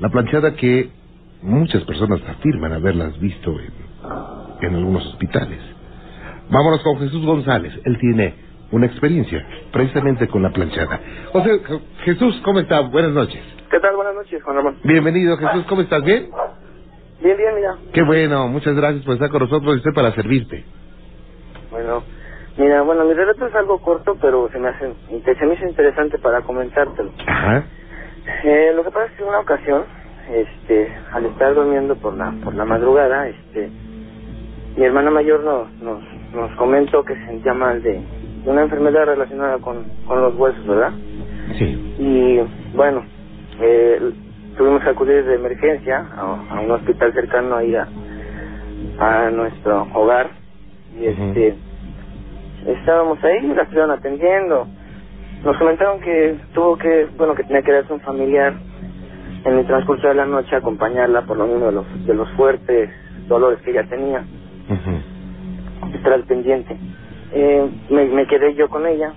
La planchada que muchas personas afirman haberlas visto en, en algunos hospitales. Vámonos con Jesús González. Él tiene una experiencia precisamente con la planchada. José, Jesús, ¿cómo está? Buenas noches. ¿Qué tal? Buenas noches, Juan Ramón. Bienvenido, Jesús. ¿Cómo estás? ¿Bien? Bien, bien, mira. Qué bueno. Muchas gracias por estar con nosotros y estoy para servirte. Bueno, mira, bueno, mi relato es algo corto, pero se me hace, se me hizo interesante para comentártelo. Ajá. Eh, lo que pasa es que en una ocasión, este, al estar durmiendo por la, por la madrugada, este, mi hermana mayor nos, nos, nos comentó que se sentía mal de, de una enfermedad relacionada con, con los huesos, ¿verdad? Sí. Y bueno, eh, tuvimos que acudir de emergencia a, a un hospital cercano ahí a, a nuestro hogar y este estábamos ahí la estuvieron atendiendo nos comentaron que tuvo que bueno que tenía que darse un familiar en el transcurso de la noche acompañarla por lo mismo de los de los fuertes dolores que ella tenía. Ujú. estar al pendiente. Eh, me, me quedé yo con ella.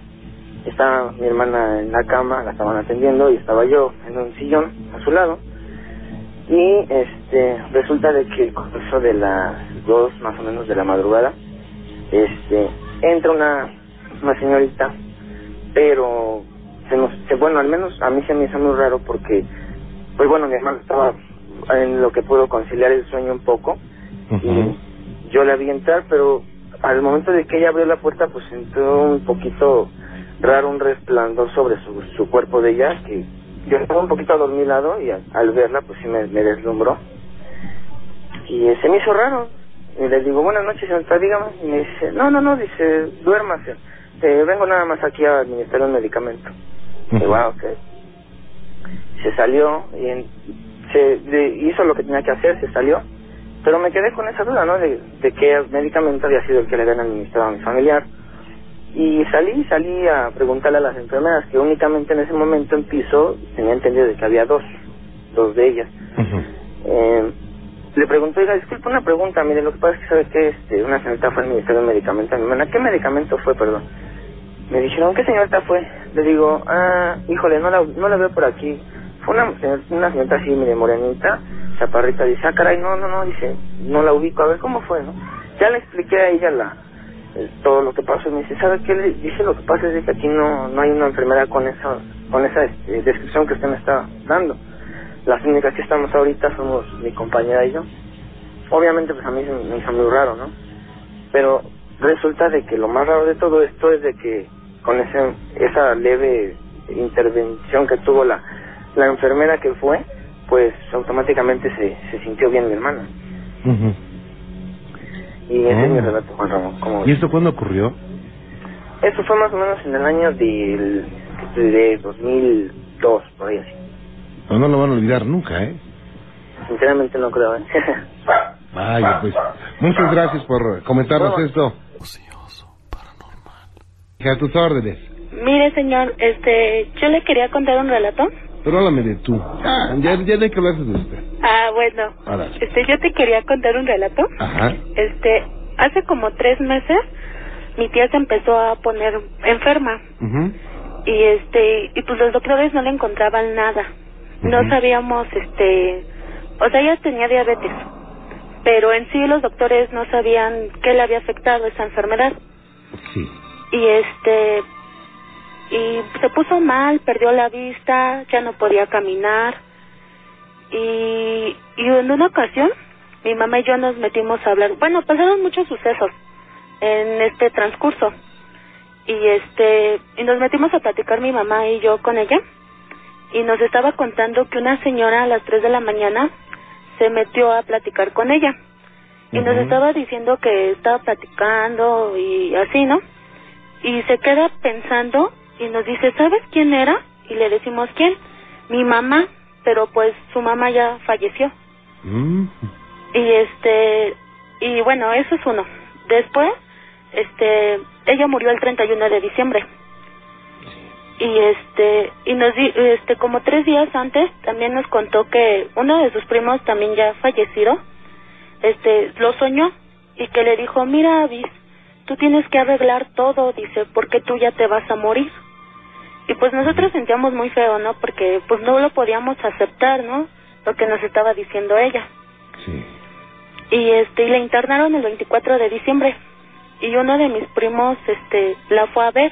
Estaba mi hermana en la cama la estaban atendiendo y estaba yo en un sillón a su lado. Y este resulta de que con eso de las dos más o menos de la madrugada este entra una una señorita pero se nos se- bueno al menos a mí se me hizo muy raro porque pues bueno mi hermano estaba en lo que pudo conciliar el sueño un poco Ujú. y yo la vi entrar pero al momento de que ella abrió la puerta pues entró un poquito raro un resplandor sobre su, su cuerpo de ella que yo estaba un poquito adormilado y al, al verla pues sí me, me deslumbró. Y eh, se me hizo raro. Y le digo buenas noches señorita dígame y me dice no no no dice duérmase Eh, vengo nada más aquí a administrar un medicamento y wow, ok. Se salió y en- se de- hizo lo que tenía que hacer, se salió. Pero me quedé con esa duda, ¿no? De, de qué medicamento había sido el que le habían administrado a mi familiar. Y salí, salí a preguntarle a las enfermeras que únicamente en ese momento en piso tenía entendido de que había dos, dos de ellas. Ujú. Eh, le pregunté, oiga, disculpe una pregunta, mire, lo que pasa es que sabe que este, una señorita fue al Ministerio de Medicamentos. Mi hermana, ¿qué medicamento fue, perdón? Me dijeron, ¿qué señorita fue? Le digo, ah, híjole, no la, no la veo por aquí. Fue una, una señorita así, medio morenita, chaparrita, dice, ah, caray, no, no, no, dice, no la ubico, a ver, ¿cómo fue, no? Ya le expliqué a ella la, eh, todo lo que pasó y me dice, ¿sabe qué? Le dice, lo que pasa es que aquí no, no hay una enfermera con esa, con esa este, descripción que usted me está dando. Las únicas que estamos ahorita somos mi compañera y yo. Obviamente, pues a mí me hizo muy raro, ¿no? Pero resulta de que lo más raro de todo esto es de que con ese, esa leve intervención que tuvo la, la enfermera que fue, pues automáticamente se, se sintió bien mi hermana. Ujú. Y ese es mi Ah. relato, Juan Ramón. ¿cómo ¿Y esto cuándo ocurrió? Eso fue más o menos en el año del, de 2002, por ahí así. No, no lo van a olvidar nunca, ¿eh? Sinceramente no creo, ¿eh? Vaya, pues. Muchas gracias por comentarnos No. esto. A tus órdenes. Mire, señor, este, yo le quería contar un relato. Pero háblame de tú. Ah, ya, ya no hay que hablar de usted. Ah, bueno. Ahora. Este, yo te quería contar un relato. Ajá. Este, hace como tres meses, mi tía se empezó a poner enferma. Ujú. Y este, y pues los doctores no le encontraban nada. No Ujú. sabíamos, este, o sea, ella tenía diabetes. Pero en sí los doctores no sabían qué le había afectado esa enfermedad. Sí. Y este y se puso mal, perdió la vista, ya no podía caminar. Y, y en una ocasión mi mamá y yo nos metimos a hablar, bueno, pasaron muchos sucesos en este transcurso. Y este y nos metimos a platicar mi mamá y yo con ella. Y nos estaba contando que una señora a las 3 de la mañana se metió a platicar con ella. Y nos estaba diciendo que estaba platicando y así, ¿no? Y se queda pensando y nos dice, ¿sabes quién era? Y le decimos, ¿quién? Mi mamá, pero pues su mamá ya falleció. Mm. Y este, y bueno, eso es uno. Después, este, ella murió el 31 de diciembre. Y este, y nos di, este, como tres días antes, también nos contó que uno de sus primos también ya fallecido, este, lo soñó y que le dijo, mira, Avis, tú tienes que arreglar todo, dice, porque tú ya te vas a morir. Y pues nosotros sentíamos muy feo, ¿no? Porque pues no lo podíamos aceptar, ¿no? lo que nos estaba diciendo ella. Sí. Y este, y la internaron el 24 de diciembre. Y uno de mis primos, este, la fue a ver.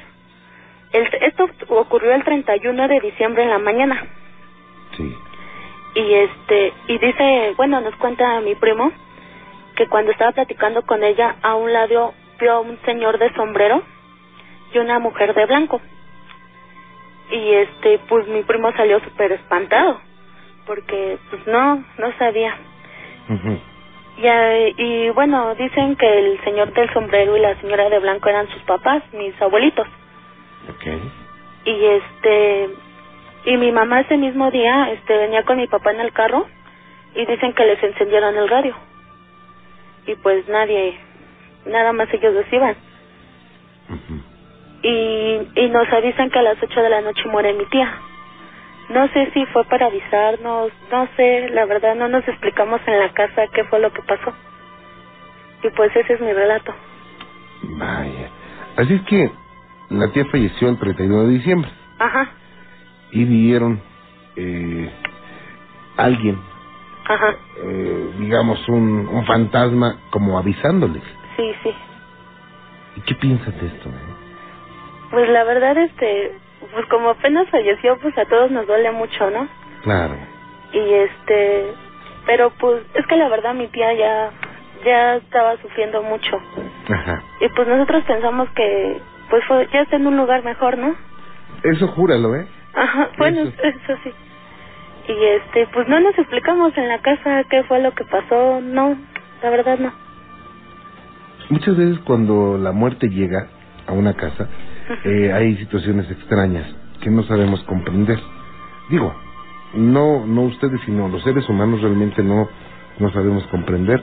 El, esto ocurrió el 31 de diciembre en la mañana. Sí. Y este, y dice, bueno, nos cuenta mi primo que cuando estaba platicando con ella, a un lado vio un señor de sombrero y una mujer de blanco. Y este, pues mi primo salió súper espantado, porque pues no, no sabía. Y, eh, y bueno, dicen que el señor del sombrero y la señora de blanco eran sus papás, mis abuelitos. Y este, y mi mamá ese mismo día, este, venía con mi papá en el carro y dicen que les encendieron el radio. Y pues nadie, nada más ellos los iban. Y, y nos avisan que a las ocho de la noche muere mi tía. No sé si fue para avisarnos, no sé, la verdad no nos explicamos en la casa qué fue lo que pasó. Y pues ese es mi relato. Vaya. Así es que la tía falleció el 31 de diciembre Ajá, y vieron eh, alguien, ajá, eh, digamos, un, un fantasma como avisándoles. Sí, sí. ¿Y qué piensas de esto? eh? Pues la verdad, este, pues como apenas falleció, pues a todos nos duele mucho, ¿no? Claro. Y este, pero pues es que la verdad mi tía ya, ya estaba sufriendo mucho. Ajá. Y pues nosotros pensamos que, pues fue, ya está en un lugar mejor, ¿no? Eso júralo, ¿eh? Ajá, bueno, Eso eso sí. Y este, pues no nos explicamos en la casa qué fue lo que pasó, no, la verdad no. Muchas veces cuando la muerte llega a una casa, eh, hay situaciones extrañas que no sabemos comprender. Digo, no no ustedes, sino los seres humanos realmente no no sabemos comprender,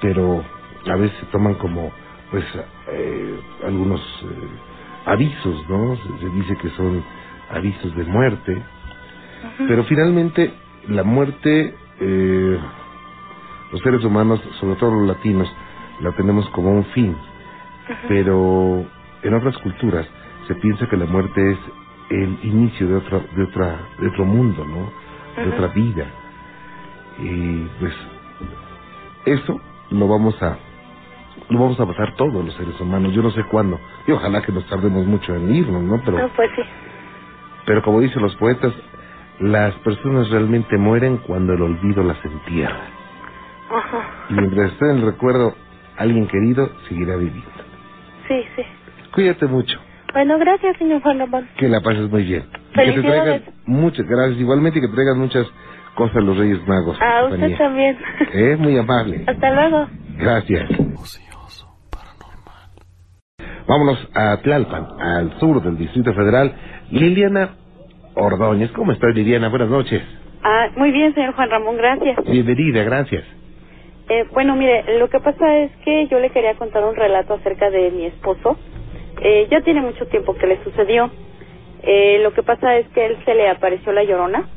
pero a veces se toman como pues eh, algunos eh, avisos, ¿no? Se, se dice que son avisos de muerte, pero finalmente la muerte eh, los seres humanos, sobre todo los latinos, la tenemos como un fin, pero en otras culturas se piensa que la muerte es el inicio de otra de otra de otro mundo, ¿no? De otra vida. Y pues eso lo vamos a lo vamos a pasar todos los seres humanos. Yo no sé cuándo. Y ojalá que nos tardemos mucho en irnos, ¿no? Pero No, pues sí. pero como dicen los poetas, las personas realmente mueren cuando el olvido las entierra. Ajá. Y mientras esté en el recuerdo alguien querido, seguirá viviendo. Sí, sí. Cuídate mucho. Bueno, gracias, señor Juan Ramón. Que la pases muy bien. Y que te Felicidades. traigan muchas gracias. Igualmente que te traigan muchas cosas los Reyes Magos. A y usted compañía. también. Eh, muy amable. Hasta luego. Gracias. Vámonos a Tlalpan, al sur del Distrito Federal. Liliana Ordóñez. ¿Cómo estás, Liliana? Buenas noches. Ah, muy bien, señor Juan Ramón, gracias. Bienvenida, gracias. Eh, bueno, mire, lo que pasa es que yo le quería contar un relato acerca de mi esposo. Eh, ya tiene mucho tiempo que le sucedió. Eh, lo que pasa es que él se le apareció la llorona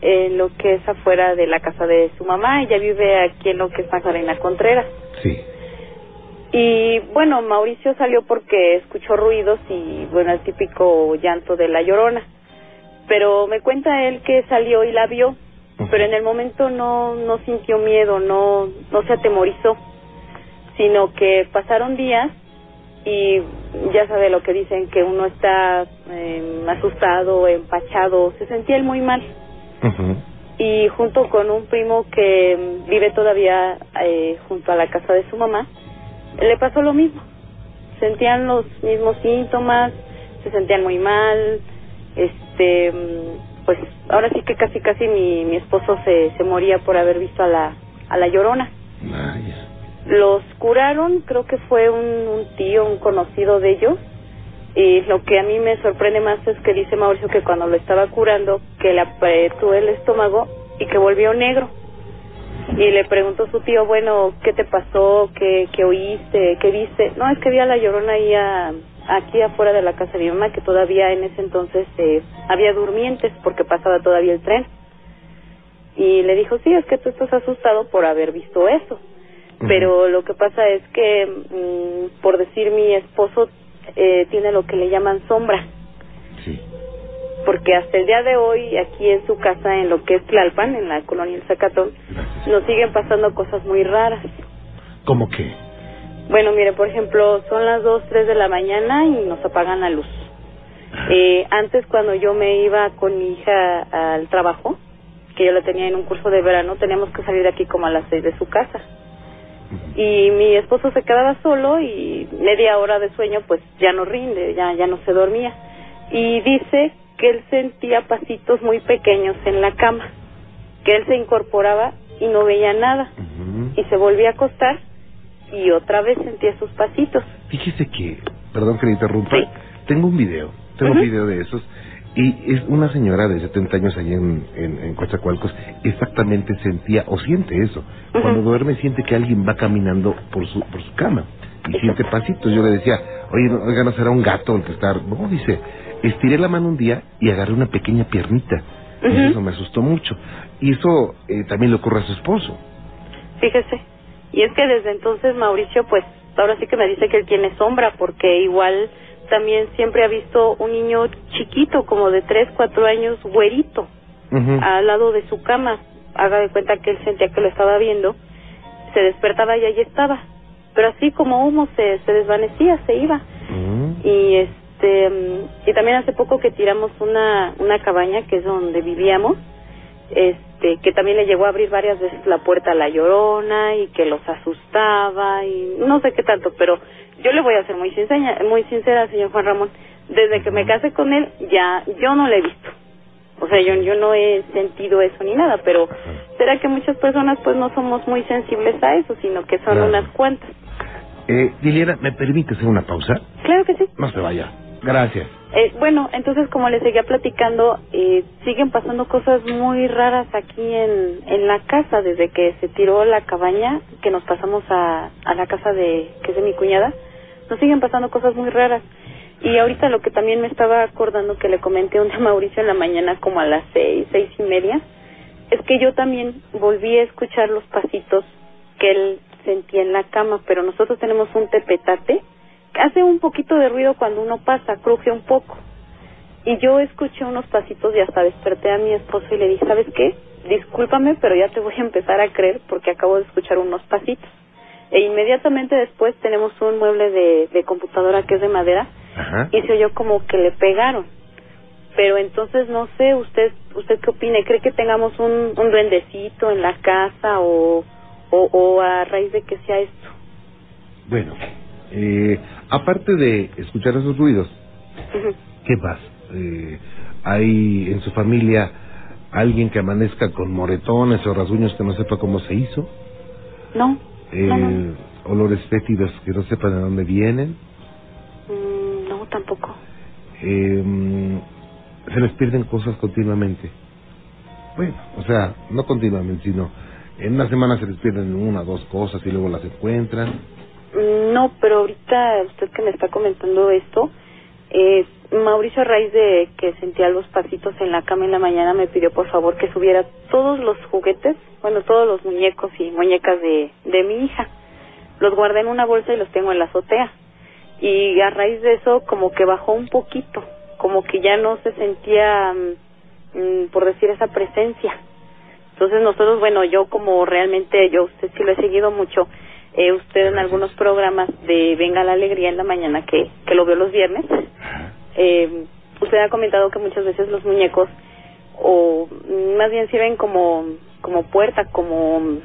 en lo que es afuera de la casa de su mamá. Ella vive aquí en lo que es Magdalena Contreras. Sí. Y bueno, Mauricio salió porque escuchó ruidos y bueno, el típico llanto de la llorona. Pero me cuenta él que salió y la vio. Pero en el momento no no sintió miedo, no no se atemorizó, sino que pasaron días y ya sabe lo que dicen que uno está eh, asustado, empachado, se sentía él muy mal. Y junto con un primo que vive todavía eh, junto a la casa de su mamá, le pasó lo mismo. Sentían los mismos síntomas, se sentían muy mal, este, pues ahora sí que casi casi mi, mi esposo se, se moría por haber visto a la, a la llorona. Vaya. Los curaron, creo que fue un, un tío, un conocido de ellos. Y lo que a mí me sorprende más es que dice Mauricio que cuando lo estaba curando, que le apretó el estómago y que volvió negro. Y le preguntó su tío, bueno, ¿qué te pasó? ¿Qué, qué oíste? ¿Qué viste? No, es que vi a la llorona ahí a- aquí afuera de la casa de mi mamá, que todavía en ese entonces eh, había durmientes porque pasaba todavía el tren. Y le dijo, sí, es que tú estás asustado por haber visto eso. Pero lo que pasa es que, mm, por decir mi esposo, eh, tiene lo que le llaman sombra. Sí. porque hasta el día de hoy aquí en su casa, en lo que es Tlalpan, en la colonia El Zacatón, Gracias. nos siguen pasando cosas muy raras. ¿Cómo qué? Bueno, mire, por ejemplo, son las 2, 3 de la mañana y nos apagan la luz. Eh, antes, cuando yo me iba con mi hija al trabajo, que yo la tenía en un curso de verano, teníamos que salir de aquí como a las 6 de su casa. Y mi esposo se quedaba solo y media hora de sueño pues ya no rinde, ya, ya no se dormía. Y dice que él sentía pasitos muy pequeños en la cama, que él se incorporaba y no veía nada. Y se volvía a acostar y otra vez sentía sus pasitos. Fíjese que, perdón que le interrumpa, Sí. tengo un video, tengo un video de esos, y es una señora de 70 años allá en, en, en Coatzacoalcos, exactamente sentía o siente eso. Cuando duerme siente que alguien va caminando por su, por su cama y siente pasitos. Yo le decía, oye, no, oiga, no será un gato el que está... No, dice, estiré la mano un día y agarré una pequeña piernita. Y Ujú. eso me asustó mucho. Y eso eh, también le ocurre a su esposo. Fíjese. Y es que desde entonces Mauricio, pues, ahora sí que me dice que él tiene sombra, porque igual también siempre ha visto un niño chiquito, como de 3, 4 años, güerito, al lado de su cama. Haga de cuenta que él sentía que lo estaba viendo, se despertaba y ahí estaba. Pero así como humo se, se desvanecía, se iba. Ujú. Y este mm, y también hace poco que tiramos una una cabaña que es donde vivíamos, este que también le llegó a abrir varias veces la puerta a la llorona y que los asustaba y no sé qué tanto, pero yo le voy a ser muy sincera, muy sincera, señor Juan Ramón, desde que me casé con él ya yo no le he visto. O sea, yo yo no he sentido eso ni nada, pero será que muchas personas pues no somos muy sensibles a eso, sino que son Claro. unas cuantas. Eh, Liliana, ¿me permite hacer una pausa? Claro que sí. No se vaya. Gracias. Eh, bueno, entonces como les seguía platicando, eh, siguen pasando cosas muy raras aquí en, en la casa desde que se tiró la cabaña, que nos pasamos a, a la casa de que es de mi cuñada, nos siguen pasando cosas muy raras. Y ahorita lo que también me estaba acordando que le comenté un día a Mauricio en la mañana como a las seis, seis y media, es que yo también volví a escuchar los pasitos que él sentía en la cama, pero nosotros tenemos un tepetate hace un poquito de ruido cuando uno pasa, cruje un poco. Y yo escuché unos pasitos y hasta desperté a mi esposo y le dije, ¿sabes qué? Discúlpame, pero ya te voy a empezar a creer porque acabo de escuchar unos pasitos. E inmediatamente después tenemos un mueble de, de computadora que es de madera Ajá. y se oyó como que le pegaron. Pero entonces no sé, usted usted qué opina, ¿cree que tengamos un, un duendecito en la casa o, o, o a raíz de que sea esto? Bueno, eh, aparte de escuchar esos ruidos. ¿qué más? Eh, ¿Hay en su familia alguien que amanezca con moretones o rasguños que no sepa cómo se hizo? No, Eh, no, no, ¿Olores fétidos que no sepan de dónde vienen? Mm, no, tampoco. Eh, ¿Se les pierden cosas continuamente? Bueno, o sea, no continuamente, sino en una semana se les pierden una o dos cosas y luego las encuentran. No, pero ahorita usted que me está comentando esto, eh, Mauricio a raíz de que sentía los pasitos en la cama en la mañana me pidió por favor que subiera todos los juguetes, bueno, todos los muñecos y muñecas de, de mi hija. Los guardé en una bolsa y los tengo en la azotea. Y a raíz de eso como que bajó un poquito, como que ya no se sentía, mm, mm, por decir, esa presencia. Entonces nosotros, bueno, yo como realmente, yo usted sí lo he seguido mucho, eh, usted en algunos programas de Venga la Alegría en la mañana, que, que lo veo los viernes, eh, usted ha comentado que muchas veces los muñecos, o más bien sirven como, como puerta, como,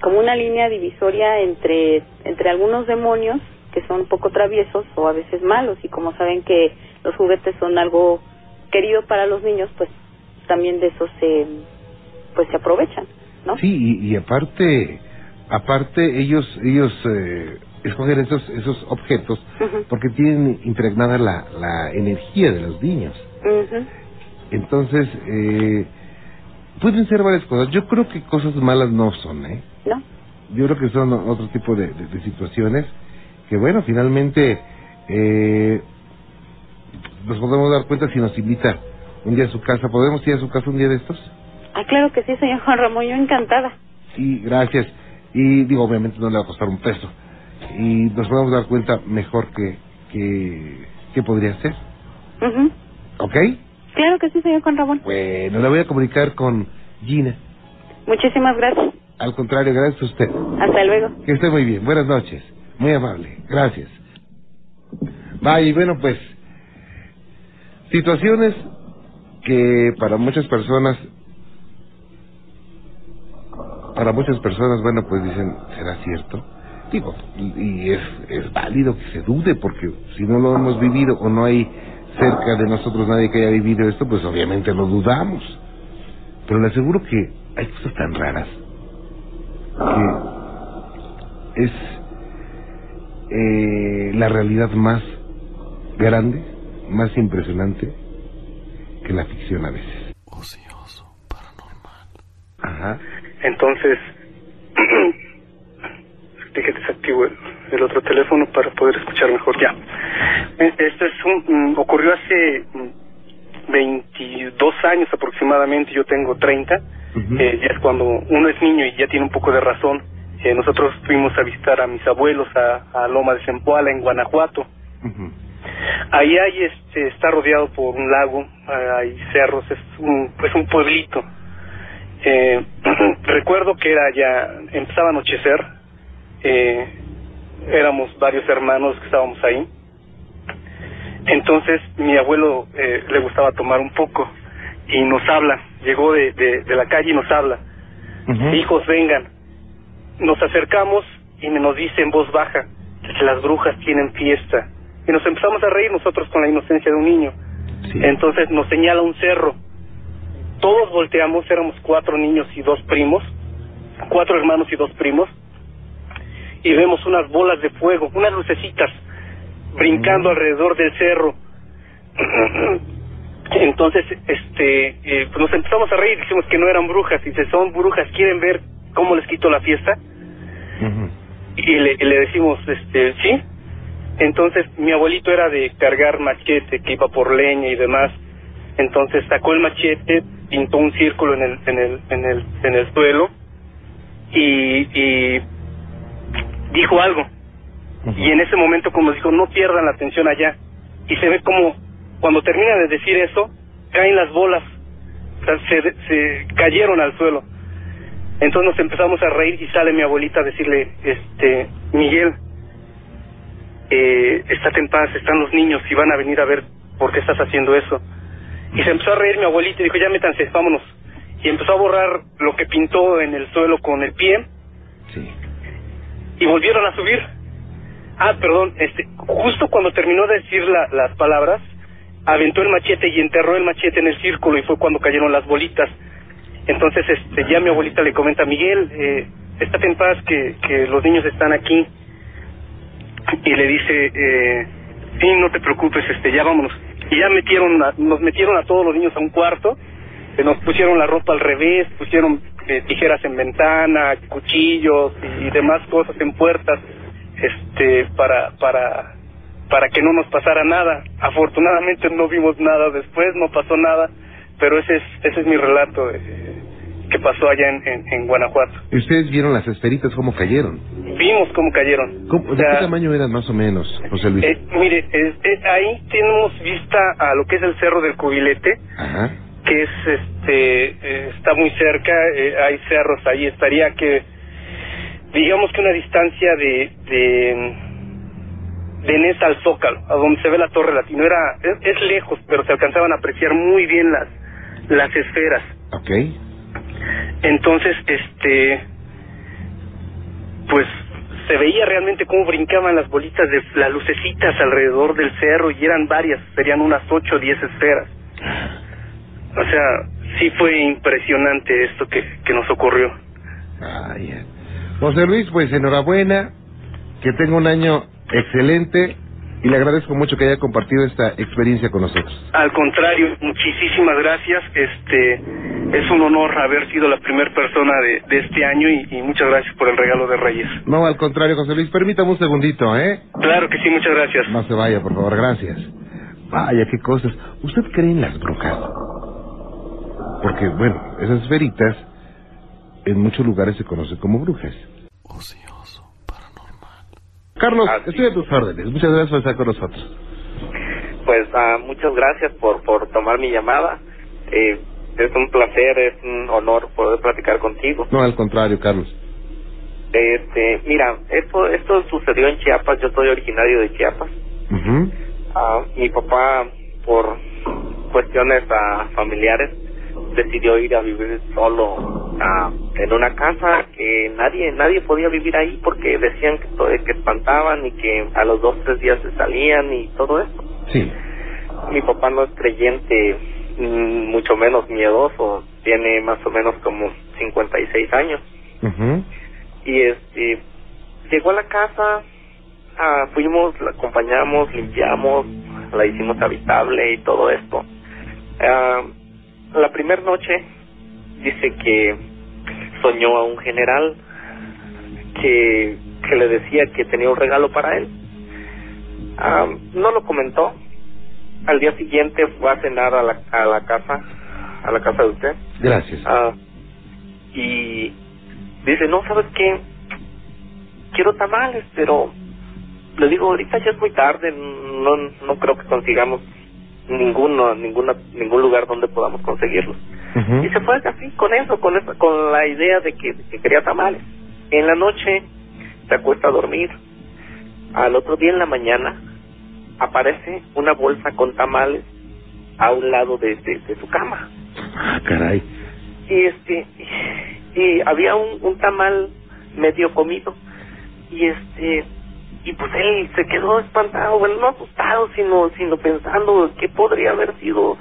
como una línea divisoria entre, entre algunos demonios que son un poco traviesos o a veces malos, y como saben que los juguetes son algo querido para los niños, pues también de eso se, pues se aprovechan, ¿no? Sí, y, y aparte, aparte ellos, ellos eh, escogen esos, esos objetos porque tienen impregnada la, la energía de los niños. Entonces, eh, pueden ser varias cosas. Yo creo que cosas malas no son, ¿eh? ¿No? Yo creo que son otro tipo de, de- de situaciones que, bueno, finalmente eh, nos podemos dar cuenta si nos invita un día a su casa. ¿Podemos ir a su casa un día de estos? Ah, claro que sí, señor Juan Ramón, yo encantada. Sí, gracias. Y digo, obviamente no le va a costar un peso. Y nos podemos dar cuenta mejor que, que, que podría ser. Ujú. ¿Ok? Claro que sí, señor Juan Ramón. Bueno, la voy a comunicar con Gina. Muchísimas gracias. Al contrario, gracias a usted. Hasta luego. Que esté muy bien. Buenas noches. Muy amable. Gracias. Y bueno, pues, situaciones que para muchas personas, para muchas personas, bueno, pues dicen, ¿será cierto? Digo, y es, es válido que se dude, porque si no lo hemos vivido o no hay cerca de nosotros nadie que haya vivido esto, pues obviamente lo dudamos. Pero le aseguro que hay cosas tan raras que es eh, la realidad más grande, más impresionante que la ficción a veces. Ocioso, paranormal. Ajá. Entonces, dije desactivo el, el otro teléfono para poder escuchar mejor ya. Eh, Esto es un, mm, ocurrió hace mm, 22 años aproximadamente, yo tengo 30, Ujú. eh, ya es cuando uno es niño y ya tiene un poco de razón. Eh, nosotros fuimos a visitar a mis abuelos a, a Loma de Zempoala en Guanajuato. Ujú. Ahí hay, este, está rodeado por un lago, hay cerros, es un, es un pueblito. Eh, recuerdo que era ya, empezaba a anochecer, eh, éramos varios hermanos que estábamos ahí. Entonces mi abuelo eh, le gustaba tomar un poco y nos habla, llegó de, de, de la calle y nos habla, hijos vengan. Nos acercamos y me nos dice en voz baja que las brujas tienen fiesta. Y nos empezamos a reír nosotros con la inocencia de un niño. Sí. Entonces nos señala un cerro. Todos volteamos, éramos cuatro niños y dos primos, cuatro hermanos y dos primos, y vemos unas bolas de fuego, unas lucecitas brincando Mm. alrededor del cerro. Entonces, este, eh, pues nos empezamos a reír, dijimos que no eran brujas, y si son brujas, ¿quieren ver cómo les quito la fiesta? Ujú. y le, le decimos, este, sí. Entonces mi abuelito era de cargar machete, que iba por leña y demás. Entonces sacó el machete, pintó un círculo en el, en el, en el, en el suelo y, y dijo algo. Y en ese momento como dijo, no pierdan la atención allá. Y se ve como cuando termina de decir eso, caen las bolas, o sea, se, se cayeron al suelo. Entonces nos empezamos a reír y sale mi abuelita a decirle, este, Miguel, eh, estate en paz, están los niños y van a venir a ver por qué estás haciendo eso. Y se empezó a reír mi abuelita y dijo, ya métanse, vámonos. Y empezó a borrar lo que pintó en el suelo con el pie Sí. y volvieron a subir. Ah, perdón, este, justo cuando terminó de decir la- las palabras, aventó el machete y enterró el machete en el círculo y fue cuando cayeron las bolitas. Entonces, este, ya mi abuelita le comenta, Miguel, eh, estate en paz que, que los niños están aquí. Y le dice, eh, sí, no te preocupes, este, ya vámonos. Y ya metieron, a- nos metieron a todos los niños a un cuarto, eh, nos pusieron la ropa al revés, pusieron eh, tijeras en ventana, cuchillos y, demás cosas en puertas, este, para, para, para que no nos pasara nada. Afortunadamente no vimos nada después, no pasó nada, pero ese es, ese es mi relato eh, que pasó allá en, en, en Guanajuato. ¿Y ustedes vieron las esferitas cómo cayeron? Vimos cómo cayeron. ¿Cómo- O ¿De sea, qué tamaño eran más o menos, José Luis? eh, mire, es- es- ahí tenemos vista a lo que es el Cerro del Cubilete, Ajá. que es este eh, está muy cerca, eh, hay cerros ahí, estaría que digamos que una distancia de de de Nesa al Zócalo, a donde se ve la Torre Latino, era es, es lejos, pero se alcanzaban a apreciar muy bien las las esferas. Ok. Entonces, este, pues se veía realmente cómo brincaban las bolitas de las lucecitas alrededor del cerro y eran varias, serían unas ocho o diez esferas. O sea, sí fue impresionante esto que, que nos ocurrió. Ya. José Luis, pues enhorabuena, que tenga un año excelente y le agradezco mucho que haya compartido esta experiencia con nosotros. Al contrario, muchísimas gracias. Este es un honor haber sido la primera persona de, de este año y, y muchas gracias por el regalo de Reyes. No, al contrario, José Luis, permítame un segundito, ¿eh? Claro que sí, muchas gracias. No se vaya, por favor, gracias. Vaya, qué cosas. ¿Usted cree en las brujas? Porque, bueno, esas esferitas en muchos lugares se conocen como brujas. Ocioso, paranormal. Carlos, estoy a tus órdenes. Muchas gracias por estar con nosotros. pues ah, muchas gracias por, por tomar mi llamada. Eh, es un placer, es un honor poder platicar contigo. No, al contrario, Carlos. Este, mira, esto esto sucedió en Chiapas, yo soy originario de Chiapas. Ah, mi papá, por cuestiones ah, familiares, decidió ir a vivir solo ah, en una casa que nadie nadie podía vivir ahí porque decían que, que espantaban y que a los dos tres días se salían y todo eso. Sí. Mi papá no es creyente, mm, mucho menos miedoso, tiene más o menos como 56 años Ujú. y este llegó a la casa ah, fuimos la acompañamos limpiamos la hicimos habitable y todo esto Ah, la primera noche dice que soñó a un general que que le decía que tenía un regalo para él Ah, no lo comentó al día siguiente fue a cenar a la a la casa a la casa de usted Gracias. Ah, y dice, no, ¿sabes qué? Quiero tamales, pero le digo, ahorita ya es muy tarde, no no creo que consigamos ninguno, ninguna, ningún lugar donde podamos conseguirlos. Y se fue así, con eso, con esa, con la idea de que, que quería tamales. En la noche se acuesta a dormir. Al otro día en la mañana aparece una bolsa con tamales a un lado de, de, de su cama Ah, caray. y este y había un, un tamal medio comido y este y pues él se quedó espantado bueno no asustado sino sino pensando qué podría haber sido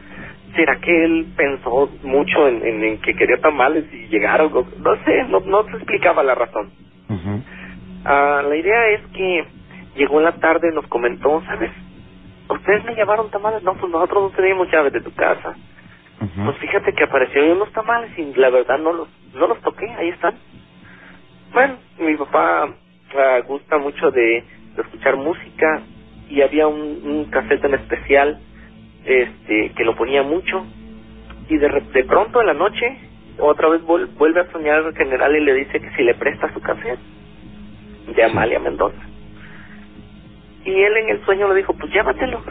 será que él pensó mucho en, en, en que quería tamales y llegaron no sé no no se explicaba la razón. Ah, la idea es que llegó en la tarde y nos comentó sabes ustedes me llevaron tamales. No pues nosotros no teníamos llaves de tu casa pues fíjate que apareció unos tamales y la verdad no los no los toqué, ahí están. Bueno, mi papá ah, gusta mucho de, de escuchar música y había un, un cassette en especial este que lo ponía mucho y de, de pronto en la noche otra vez vuel- vuelve a soñar el general y le dice que si le presta su cassette de Amalia Mendoza. Y él en el sueño le dijo, pues llévatelo.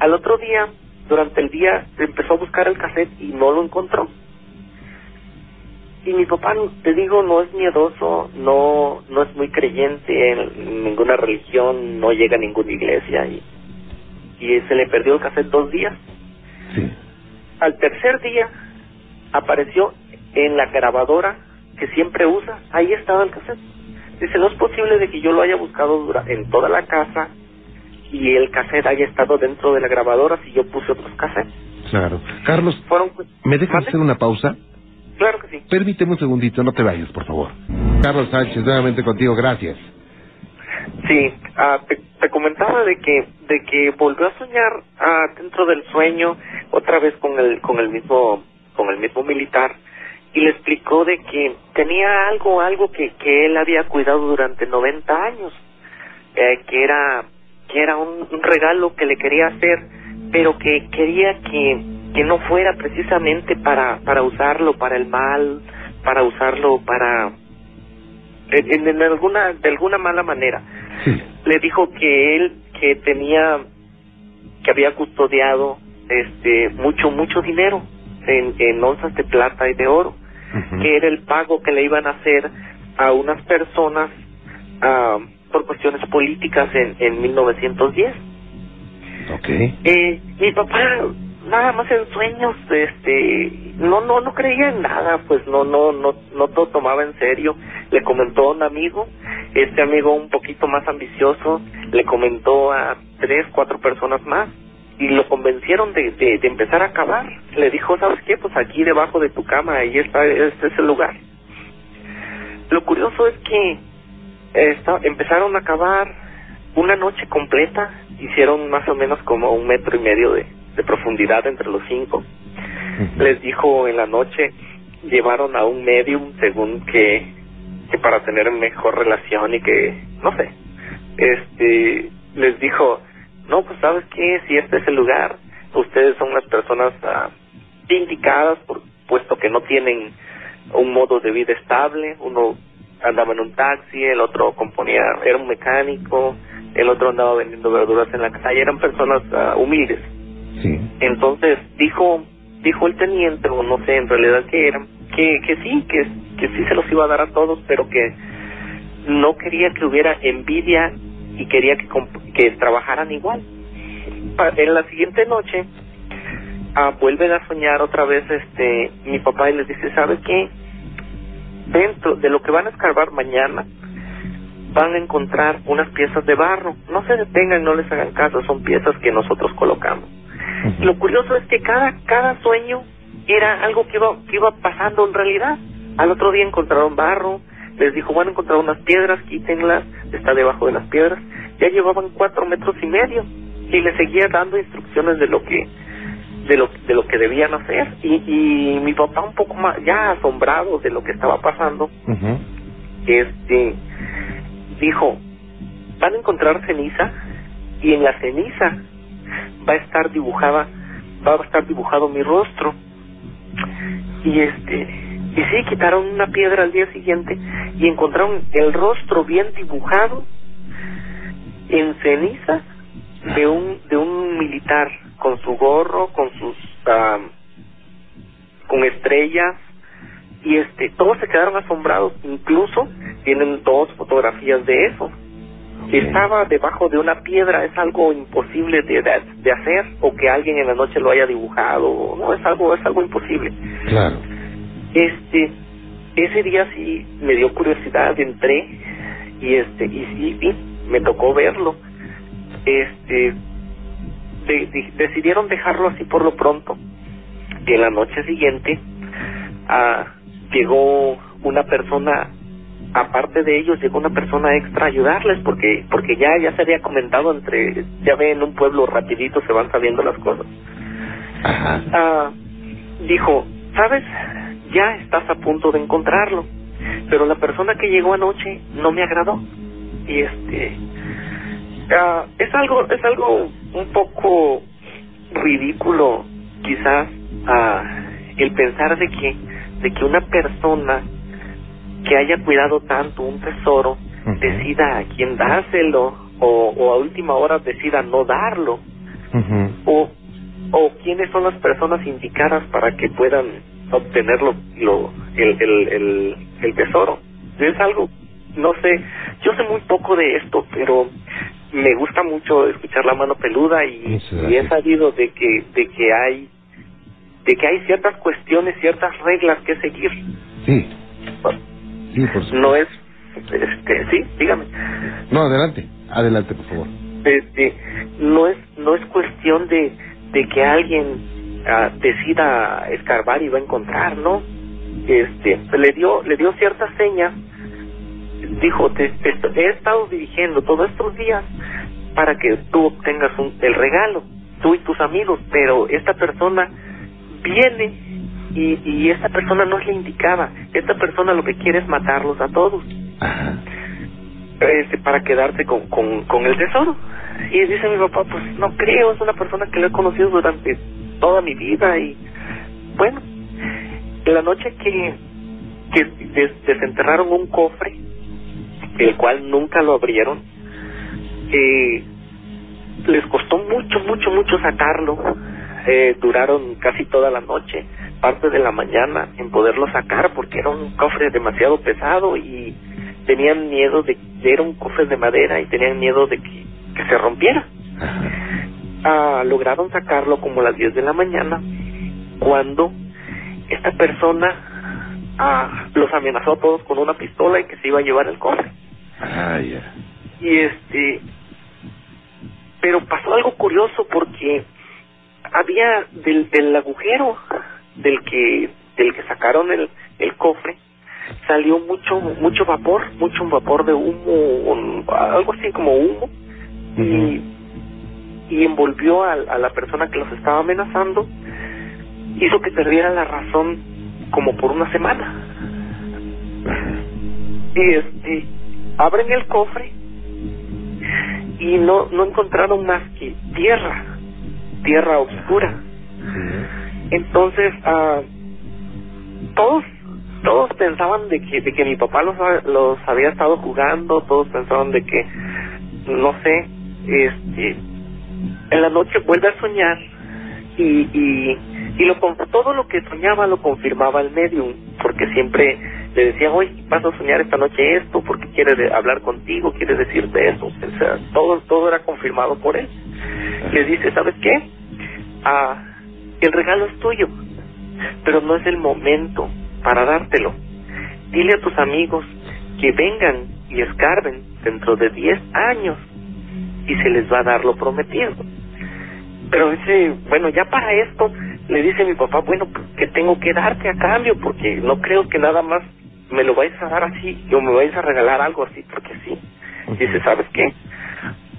Al otro día, durante el día, empezó a buscar el cassette y no lo encontró. Y mi papá, te digo, no es miedoso, no no es muy creyente en ninguna religión, no llega a ninguna iglesia y, y se le perdió el cassette dos días. Sí. Al tercer día apareció en la grabadora que siempre usa, ahí estaba el cassette. Dice, no es posible de que yo lo haya buscado dura- en toda la casa y el cassette haya estado dentro de la grabadora si yo puse otros cassettes. Claro. Carlos, Fueron... ¿me dejas hacer una pausa? Claro que sí. Permíteme un segundito, no te vayas, por favor. Carlos Sánchez, nuevamente contigo, gracias. Sí, ah, te, comentaba de que de que volvió a soñar ah, dentro del sueño otra vez con el con el mismo con el mismo militar y le explicó de que tenía algo algo que que él había cuidado durante 90 años eh, que era que era un, un regalo que le quería hacer pero que quería que que no fuera precisamente para para usarlo para el mal para usarlo para en- en alguna de alguna mala manera Sí. le dijo que él que tenía que había custodiado este mucho mucho dinero en, en onzas de plata y de oro que era el pago que le iban a hacer a unas personas ah, por cuestiones políticas en, en 1910 Ok. eh, mi papá nada más en sueños este no no no creía en nada pues no no no no todo tomaba en serio le comentó a un amigo este amigo un poquito más ambicioso le comentó a tres cuatro personas más y lo convencieron de, de, de empezar a cavar. Le dijo sabes qué pues aquí debajo de tu cama ahí está este es el lugar lo curioso es que eh, esta- empezaron a cavar una noche completa, hicieron más o menos como un metro y medio de, de profundidad entre los cinco. Les dijo en la noche, llevaron a un medium según que, que para tener mejor relación y que, no sé, este, les dijo, no, pues sabes qué, si este es el lugar, ustedes son las personas ah, indicadas, por, puesto que no tienen un modo de vida estable, uno andaba en un taxi, el otro componía, era un mecánico, el otro andaba vendiendo verduras en la calle, eran personas ah, humildes. Sí. Entonces dijo dijo el teniente, o no sé en realidad qué era, que, que sí, que, que sí se los iba a dar a todos, pero que no quería que hubiera envidia y quería que, que trabajaran igual. Pa- En la siguiente noche ah, vuelven a soñar otra vez este mi papá y les dice, ¿sabe qué? Dentro de lo que van a escarbar mañana van a encontrar unas piezas de barro. No se detengan, no les hagan caso, son piezas que nosotros colocamos. Ujú. Lo curioso es que cada cada sueño era algo que iba que iba pasando en realidad. Al otro día encontraron barro, les dijo van a encontrar unas piedras, quítenlas, está debajo de las piedras. Ya llevaban cuatro metros y medio y le seguía dando instrucciones de lo que de lo de lo que debían hacer y, y mi papá un poco más ya asombrado de lo que estaba pasando este dijo van a encontrar ceniza y en la ceniza va a estar dibujada va a estar dibujado mi rostro y este y sí quitaron una piedra al día siguiente y encontraron el rostro bien dibujado en ceniza de un de un militar con su gorro con sus con estrellas. Y este todos se quedaron asombrados. Incluso tienen dos fotografías de eso estaba debajo de una piedra es algo imposible de, de, de hacer o que alguien en la noche lo haya dibujado no es algo es algo imposible. Claro. este ese día sí me dio curiosidad entré y este y sí vi me tocó verlo. Este de- de- decidieron dejarlo así por lo pronto. Y en la noche siguiente ah, llegó una persona aparte de ellos llegó una persona extra a ayudarles porque porque ya ya se había comentado entre ya ven en un pueblo rapidito se van sabiendo las cosas Ajá. ah, dijo, ¿sabes? Ya estás a punto de encontrarlo, pero la persona que llegó anoche no me agradó. Y este, ah, es algo, es algo un poco ridículo, quizás, ah, el pensar de que, de que una persona que haya cuidado tanto un tesoro decida a quién dárselo o, o a última hora decida no darlo. O o quiénes son las personas indicadas para que puedan obtener lo, lo el, el, el, el tesoro. Es algo no sé yo sé muy poco de esto pero me gusta mucho escuchar la mano peluda y, y he sabido de que de que hay de que hay ciertas cuestiones ciertas reglas que seguir. Sí. Sí, por supuesto. no es este sí dígame No, adelante. Adelante, por favor. este no es no es cuestión de de que alguien ah, decida escarbar y va a encontrar no este le dio le dio ciertas señas dijo te, he estado dirigiendo todos estos días para que tú obtengas un, el regalo tú y tus amigos pero esta persona viene y, y esta persona no es la indicada esta persona lo que quiere es matarlos a todos Ajá. este, para quedarse con, con, con el tesoro. Y dice mi papá, pues no creo, es una persona que lo he conocido durante toda mi vida y bueno, la noche que, que des- desenterraron un cofre, el cual nunca lo abrieron, eh, les costó mucho, mucho, mucho sacarlo. Eh, duraron casi toda la noche, parte de la mañana en poderlo sacar porque era un cofre demasiado pesado y tenían miedo de era un cofre de madera y tenían miedo de que, que se rompiera. Ah, lograron sacarlo como a las 10 de la mañana cuando esta persona ah, los amenazó a todos con una pistola y que se iba a llevar el cofre. Ah. Y este, pero pasó algo curioso porque había del, del agujero del que del que sacaron el, el cofre salió mucho mucho vapor, mucho vapor de humo, un- algo así como humo y, y envolvió a, a la persona que los estaba amenazando, hizo que perdiera la razón como por una semana. Y este, abren el cofre y no no encontraron más que tierra, tierra oscura. Entonces, ah, todos todos pensaban de que de que mi papá los los había estado jugando, todos pensaban de que no sé, este, en la noche vuelve a soñar y, y, y lo, todo lo que soñaba lo confirmaba el medium, porque siempre le decía, oye, vas a soñar esta noche esto, porque quiere hablar contigo, quiere decirte eso, todo, todo era confirmado por él. Le dice, ¿sabes qué? Ah, el regalo es tuyo, pero no es el momento para dártelo. Dile a tus amigos que vengan y escarben dentro de 10 años y se les va a dar lo prometido. Pero dice, bueno, ya para esto, le dice mi papá, bueno, pues, que tengo que darte a cambio, porque no creo que nada más me lo vais a dar así, o me vais a regalar algo así, porque sí. Dice, ¿sabes qué?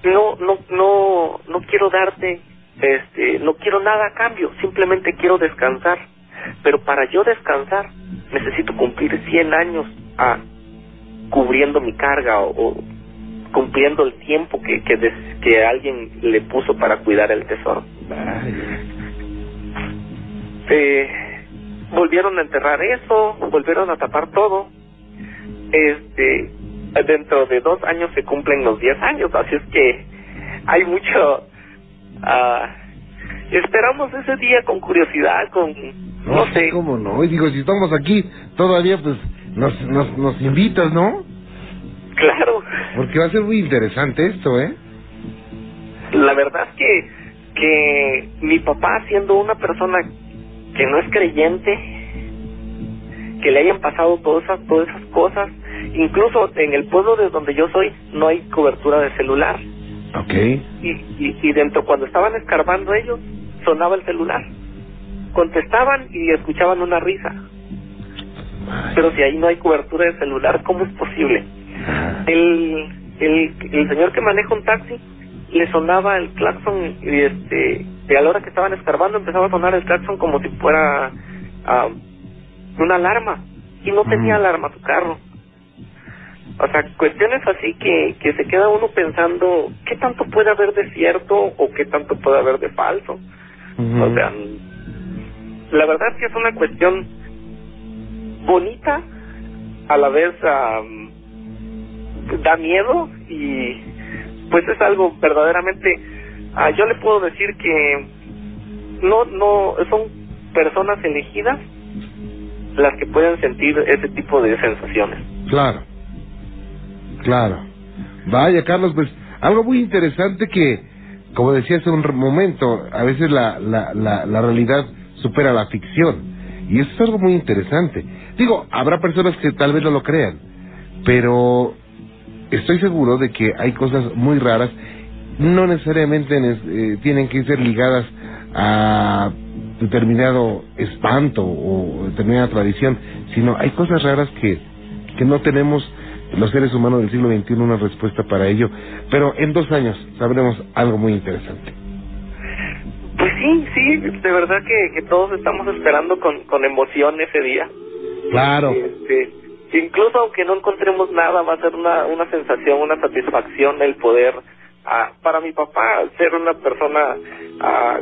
No, no, no, no quiero darte, este, no quiero nada a cambio, simplemente quiero descansar. Pero para yo descansar, necesito cumplir 100 años a, cubriendo mi carga o, o cumpliendo el tiempo que, que, des- que alguien le puso para cuidar el tesoro. Eh, volvieron a enterrar eso, volvieron a tapar todo. Este, dentro de dos años se cumplen los 10 años, así es que hay mucho. Ah, esperamos ese día con curiosidad, con. No, sé. ¿Cómo no? Y digo, si estamos aquí, todavía pues nos, nos, nos invitas, ¿no? Claro. Porque va a ser muy interesante esto, ¿eh? La verdad es que, que mi papá, siendo una persona que no es creyente, que le hayan pasado todas esas, todas esas cosas, incluso en el pueblo de donde yo soy no hay cobertura de celular. Ok. Y, y, y dentro, cuando estaban escarbando ellos, sonaba el celular. Contestaban y escuchaban una risa. Pero si ahí no hay cobertura de celular, ¿cómo es posible? el, el, el señor que maneja un taxi le sonaba el claxon y este y a la hora que estaban escarbando empezaba a sonar el claxon como si fuera ah, una alarma y no tenía Mm. alarma su carro o sea cuestiones así que que se queda uno pensando qué tanto puede haber de cierto o qué tanto puede haber de falso o sea la verdad es que es una cuestión bonita a la vez am, da miedo y pues es algo verdaderamente ah, yo le puedo decir que no no son personas elegidas las que pueden sentir ese tipo de sensaciones. Claro. Claro. Vaya, Carlos, pues algo muy interesante que, como decía hace un momento, a veces la, la, la, la realidad supera la ficción. Y eso es algo muy interesante. Digo, habrá personas que tal vez no lo crean, pero estoy seguro de que hay cosas muy raras, no necesariamente eh, tienen que ser ligadas a determinado espanto o determinada tradición, sino hay cosas raras que, que no tenemos los seres humanos del siglo XXI una respuesta para ello, pero en dos años sabremos algo muy interesante. pues sí sí de verdad que, que todos estamos esperando con, con emoción ese día Claro. Este, incluso aunque no encontremos nada, va a ser una, una sensación, una satisfacción el poder, ah, para mi papá, ser una persona, ah,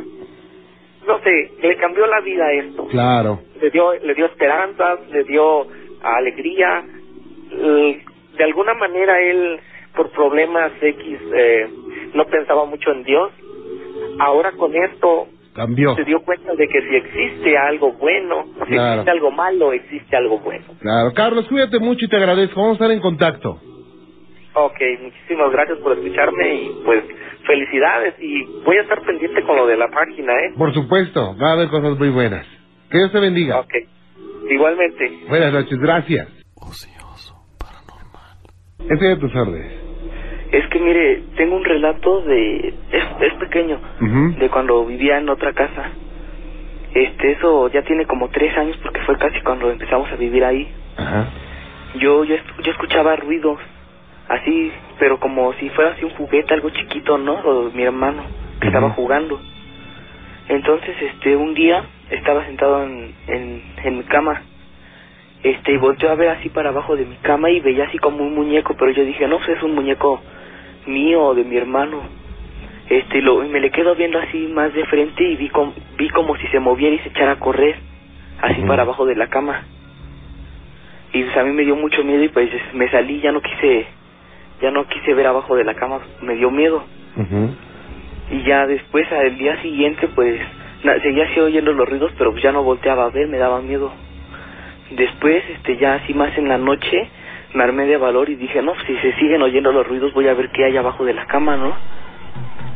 no sé, le cambió la vida esto. Claro. Le dio, le dio esperanzas, le dio alegría. De alguna manera él, por problemas X, eh, no pensaba mucho en Dios. Ahora con esto Cambió. se dio cuenta de que si existe algo bueno, si Claro. existe algo malo, existe algo bueno. Claro. Carlos, cuídate mucho y te agradezco. Vamos a estar en contacto. Ok, muchísimas gracias por escucharme y pues felicidades y voy a estar pendiente con lo de la página, ¿eh? Por supuesto, va a haber cosas muy buenas. Que Dios te bendiga. Ok, igualmente. Buenas noches, gracias. Ocioso, Estoy a tus órdenes. Es que mire, tengo un relato de... Es, es pequeño, de cuando vivía en otra casa. Este, eso ya tiene como tres años porque fue casi cuando empezamos a vivir ahí. Ajá. Yo, yo, yo escuchaba ruidos, así, pero como si fuera así un juguete, algo chiquito, ¿no? O mi hermano, que estaba jugando. Entonces, este, un día estaba sentado en, en, en mi cama, este, y volteó a ver así para abajo de mi cama y veía así como un muñeco, pero yo dije, no, pues es un muñeco mío o de mi hermano. Este, lo, y me le quedo viendo así más de frente y vi, com- vi como si se moviera y se echara a correr, así para abajo de la cama y pues a mí me dio mucho miedo y pues me salí ya no quise ya no quise ver abajo de la cama, me dio miedo. Y ya después, al día siguiente, pues na- seguía así oyendo los ruidos, pero pues ya no volteaba a ver, me daba miedo. Después, este, ya así más en la noche, me armé de valor y dije, no, si se siguen oyendo los ruidos, voy a ver qué hay abajo de la cama, ¿no?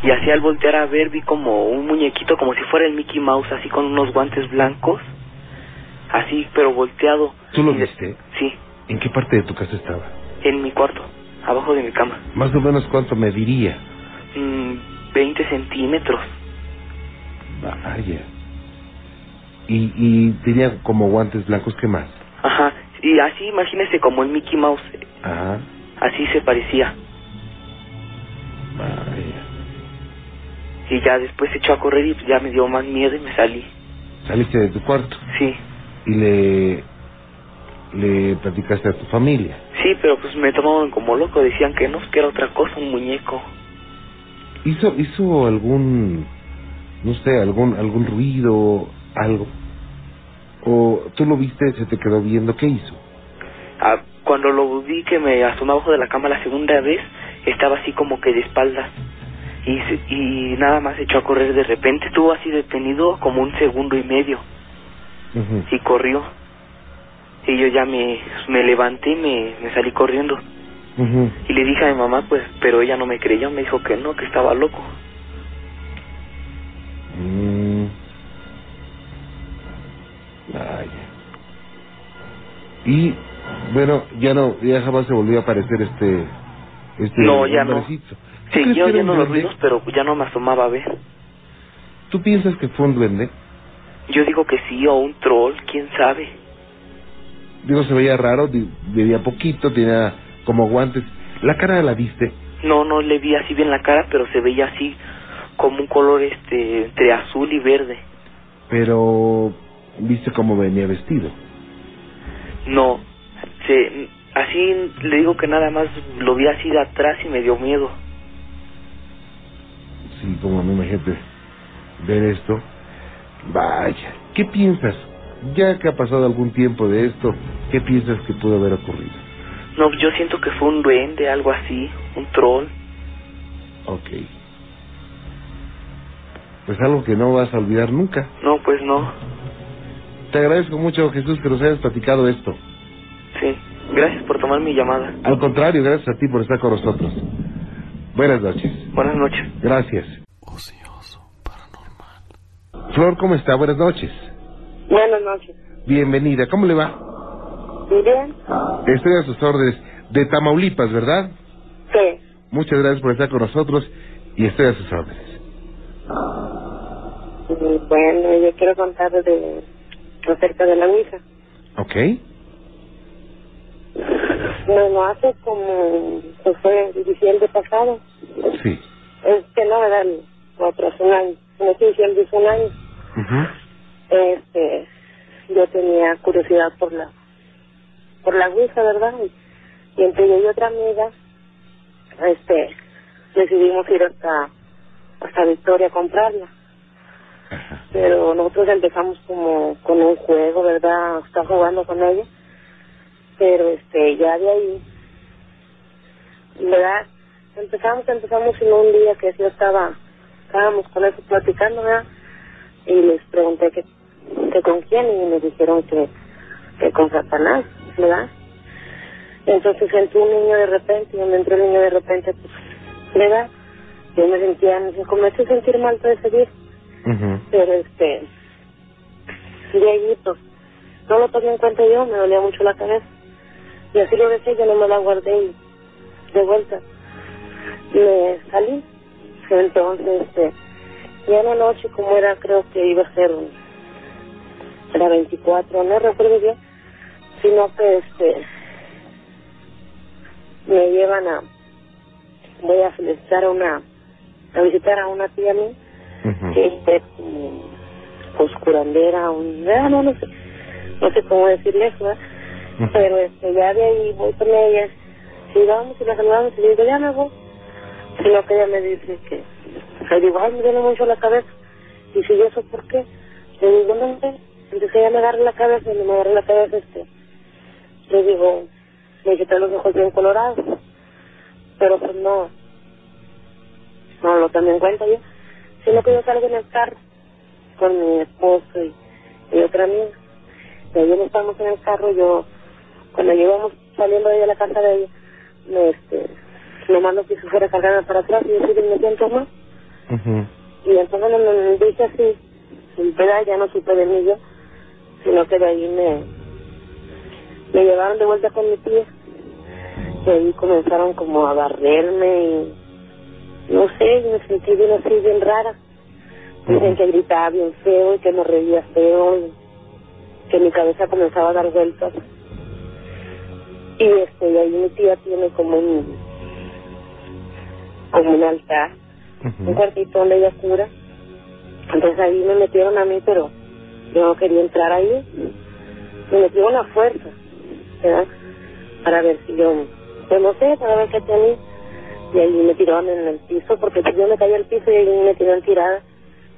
Y así al voltear a ver, vi como un muñequito, como si fuera el Mickey Mouse, así con unos guantes blancos, así, pero volteado. ¿Tú lo viste? Sí, ¿En qué parte de tu casa estaba? en mi cuarto, abajo de mi cama. Más o menos cuánto mediría. Mm, 20 centímetros. Vaya. Y, y tenía como guantes blancos, ¿qué más? Ajá, y así imagínese como el Mickey Mouse, Ajá. así se parecía. Vaya. Y ya después se echó a correr y ya me dio más miedo y me salí. Saliste de tu cuarto Sí, y le, le platicaste a tu familia. sí, pero pues me tomaban como loco, decían que no, que era otra cosa, un muñeco. ¿Hizo, hizo algún, no sé, algún, algún ruido, algo? ¿O tú lo viste, se te quedó viendo? ¿Qué hizo? Ah, cuando lo vi que me asomó abajo de la cama la segunda vez, estaba así como que de espaldas. Y, y nada más echó a correr de repente, estuvo así detenido como un segundo y medio. Y corrió. Y yo ya me, me levanté y me, me salí corriendo. Y le dije a mi mamá, pues, pero ella no me creyó, me dijo que no, que estaba loco. Y, bueno, ya no, ya jamás se volvió a aparecer este, este No, ya no. hombrecito. ¿Tú crees Seguía que era un oyendo los ruidos, pero ya no me asomaba a ver. ¿Tú piensas que fue un duende? Yo digo que sí, o un troll, quién sabe. Digo, se veía raro, veía poquito, tenía como guantes. ¿La cara la viste? No, no le vi así bien la cara, pero se veía así como un color este entre azul y verde. Pero, ¿viste cómo venía vestido? No, se, así le digo que nada más lo vi así de atrás y me dio miedo. Sí, como no imagínate ver esto. Vaya, ¿qué piensas? Ya que ha pasado algún tiempo de esto, ¿qué piensas que pudo haber ocurrido? No, yo siento que fue un duende, algo así, un troll. Ok. Pues algo que no vas a olvidar nunca. No, pues no. Te agradezco mucho, Jesús, que nos hayas platicado esto. Sí. Gracias por tomar mi llamada. Al contrario, gracias a ti por estar con nosotros. Buenas noches. Buenas noches. Gracias. Ocioso, paranormal. Flor, ¿cómo está? Buenas noches. Buenas noches. Bienvenida. ¿Cómo le va? Bien. Estoy a sus órdenes. De Tamaulipas, ¿verdad? Sí. Muchas gracias por estar con nosotros y estoy a sus órdenes. Bueno, yo quiero contar de acerca de la misa. ¿Ok? Bueno, hace como, pues fue diciembre pasado. Sí. Es que no, eran cuatro, hace un año. No sé diciembre hizo un año. Ujú. Este, yo tenía curiosidad por la, por la Ouija, ¿verdad? Y, y entre yo y otra amiga, este, decidimos ir hasta, hasta Victoria a comprarla. Pero nosotros empezamos como con un juego, ¿verdad? Está jugando con ella, pero este, ya de ahí, ¿verdad? Empezamos, empezamos en un día que yo estaba, estábamos con eso platicando, ¿verdad? Y les pregunté que, que con quién y me dijeron que, que con Satanás, ¿verdad? Entonces entró un niño de repente y donde entró el niño de repente, pues, ¿verdad? Yo me sentía, me comencé a sentir mal todo ese día Pero este de ahí pues no lo tomé en cuenta yo me dolía mucho la cabeza. Y así lo dejé yo no me la guardé y de vuelta. Me salí. Entonces este ya en la noche como era creo que iba a ser era 24 no recuerdo bien sino que este me llevan a voy a felicitar a una a visitar a una tía mía Ujú. que es como pues curandera, un, ah, no, no sé, no sé cómo decirle eso, pero este, ya de ahí voy con ella, y vamos y la saludamos y le digo, ya me voy, sino que ella me dice que, le digo, ay, me duele mucho la cabeza, y si yo eso, ¿por qué? Le digo, no sé, entonces ella me agarra la cabeza y me agarra la cabeza, este, le digo, me trae los ojos bien colorados, pero pues no, no lo tomé en cuenta yo, sino que yo salgo en el carro con mi esposo y, y otra amiga, y ahí no estamos en el carro, yo, cuando llegamos saliendo de la casa de ella, me, este, nomás no quiso fuera cargarme para atrás y yo sí me siento más, y entonces me, me dije así, en peda ya no supe de mí yo, sino que de ahí me, me llevaron de vuelta con mi tía, y ahí comenzaron como a barrerme y no sé, me sentí bien así, bien rara. Dicen que gritaba bien feo y que me reía feo y que mi cabeza comenzaba a dar vueltas. Y este, y ahí mi tía tiene como un, como un altar, un cuartito donde ella cura. Entonces ahí me metieron a mí, pero yo no quería entrar ahí. Me metieron a fuerza, ¿verdad? Para ver si yo, pues no sé, para ver qué tenía. Y ahí me tiraron en el piso, porque pues yo me caí al piso y ahí me tiraron tirada.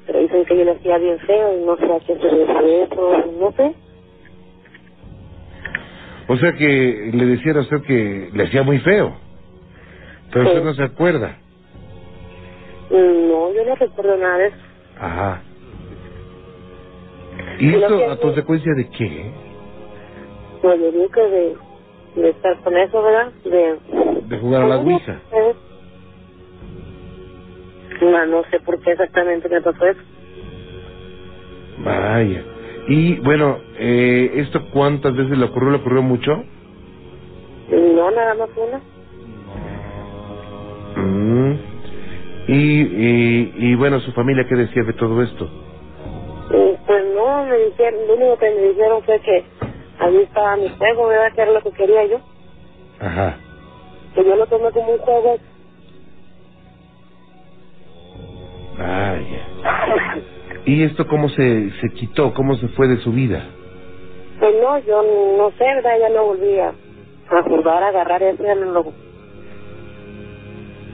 Pero dicen que yo le hacía bien feo y no sé a qué se debe eso, no sé. O sea que le decía a usted que le hacía muy feo. Pero Sí. usted no se acuerda. No, yo no recuerdo nada de eso. Ajá. ¿Y Y esto a consecuencia de qué? No, yo digo que de, de estar con eso, ¿verdad? De, De jugar a la Ouija. Eh. No, no sé por qué exactamente me pasó eso. Vaya. Y bueno, eh, ¿esto cuántas veces le ocurrió? ¿Le ocurrió mucho? No, nada más una. Mm. Y, y, y bueno, ¿su familia qué decía de todo esto? Y, Pues no, me dijeron, lo único que me dijeron fue que ahí estaba mi juego, ¿verdad? Que era lo que quería yo. Ajá. Que yo lo tomé como un juego. Vaya. ¿Y esto cómo se, se quitó? ¿Cómo se fue de su vida? Pues no, yo no sé, ¿verdad? Ya no volví a, a jugar, a agarrar eso, ya no lo...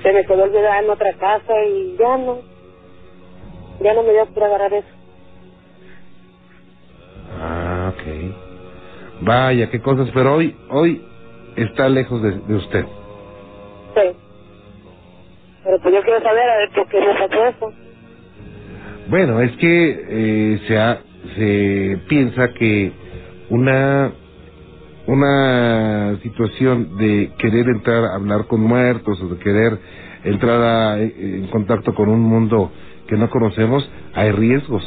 Se me quedó olvidada en otra casa y ya no. Ya no me dio por agarrar eso. Vaya, qué cosas, pero hoy, hoy está lejos de, de usted. Sí. Pero pues yo quiero saber a ver por qué me pasó eso. Bueno, es que eh, se, ha- se piensa que una una situación de querer entrar a hablar con muertos o de querer entrar a- en contacto con un mundo que no conocemos, hay riesgos.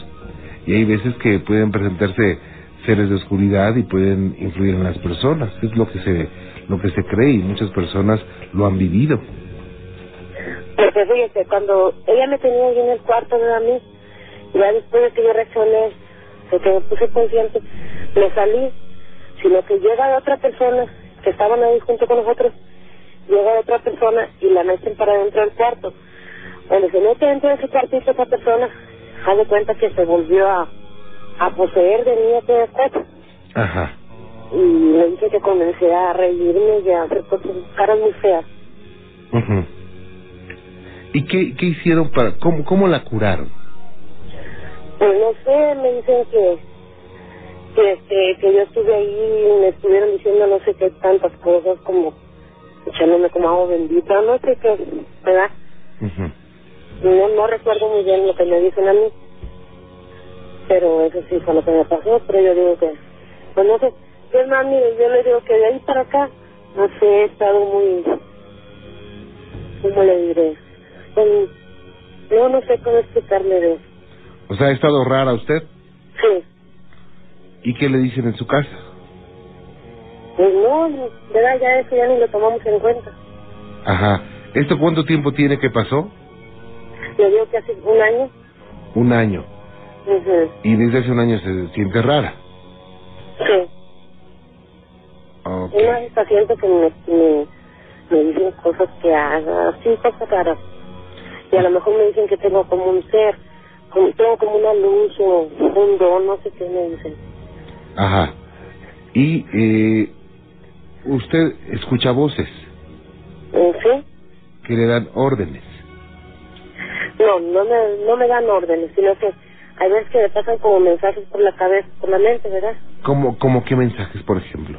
Y hay veces que pueden presentarse seres de oscuridad y pueden influir en las personas. Es lo que se lo que se cree y muchas personas lo han vivido. Porque fíjese, cuando ella me tenía ahí en el cuarto de a mí, ya después de que yo reaccioné, de que me puse consciente, me salí, sino que llega otra persona, que estaban ahí junto con nosotros, llega otra persona y la meten para dentro del cuarto. Cuando se mete dentro de ese cuartito esa persona, haz de cuenta que se volvió a, a poseer de mí aquella cosa. Ajá. Y le dije que comencé a reírme y a hacer cosas, caras muy feas. Ujú. ¿Y qué, qué hicieron para, cómo, cómo la curaron? Pues no sé, me dicen que que, este, que yo estuve ahí y me estuvieron diciendo no sé qué tantas cosas como echándome como agua bendita, no sé qué, ¿verdad? Ujú. No, no recuerdo muy bien lo que me dicen a mí, pero eso sí fue lo que me pasó, pero yo digo que, pues no sé, yo mami, yo le digo que de ahí para acá, no sé, he estado muy, ¿cómo le diré? Pues, no, no sé cómo explicarle de eso. O sea, ¿ha estado rara usted? Sí. ¿Y qué le dicen en su casa? Pues no, ¿verdad? Ya eso ya ni lo tomamos en cuenta. Ajá. ¿Esto cuánto tiempo tiene que pasó? Yo digo que hace un año. Un año. Y desde hace un año se siente rara. Sí. Ok. Una paciente que me, me, me dicen cosas que haga, sí, cosas raras. Y a lo mejor me dicen que tengo como un ser, como, tengo como una luz o un don, no sé qué me dicen. Ajá. Y eh, usted escucha voces ¿En sí? que le dan órdenes. No, no me, no me dan órdenes, sino que hay veces que me pasan como mensajes por la cabeza, por la mente, ¿verdad? ¿Cómo, cómo qué mensajes, por ejemplo?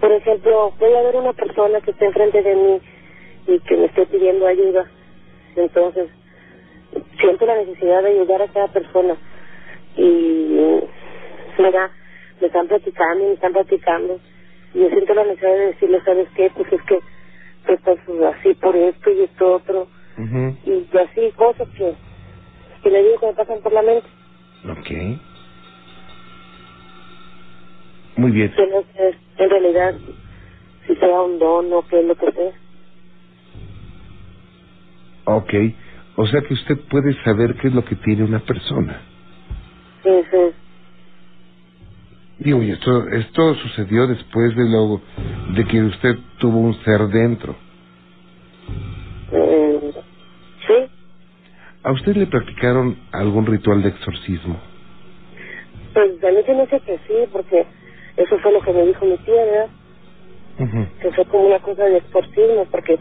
Por ejemplo, puede haber una persona que esté enfrente de mí y que me esté pidiendo ayuda. Entonces, siento la necesidad de ayudar a cada persona. Y, mira, me están platicando y me están platicando. Y yo siento la necesidad de decirle, ¿sabes qué? Pues es que tú estás así por esto y esto otro. Y así cosas que, que le digo que me pasan por la mente. Ok. Muy bien. Que no sé en realidad si sea un don o qué es lo que sea. Ok. O sea que usted puede saber qué es lo que tiene una persona. Ese es, Digo, y esto, esto sucedió después de lo de que usted tuvo un ser dentro. ¿A usted le practicaron algún ritual de exorcismo? pues a mí se me hace que sí, porque eso fue lo que me dijo mi tía, ¿verdad? Ujú. que fue como una cosa de exorcismo, porque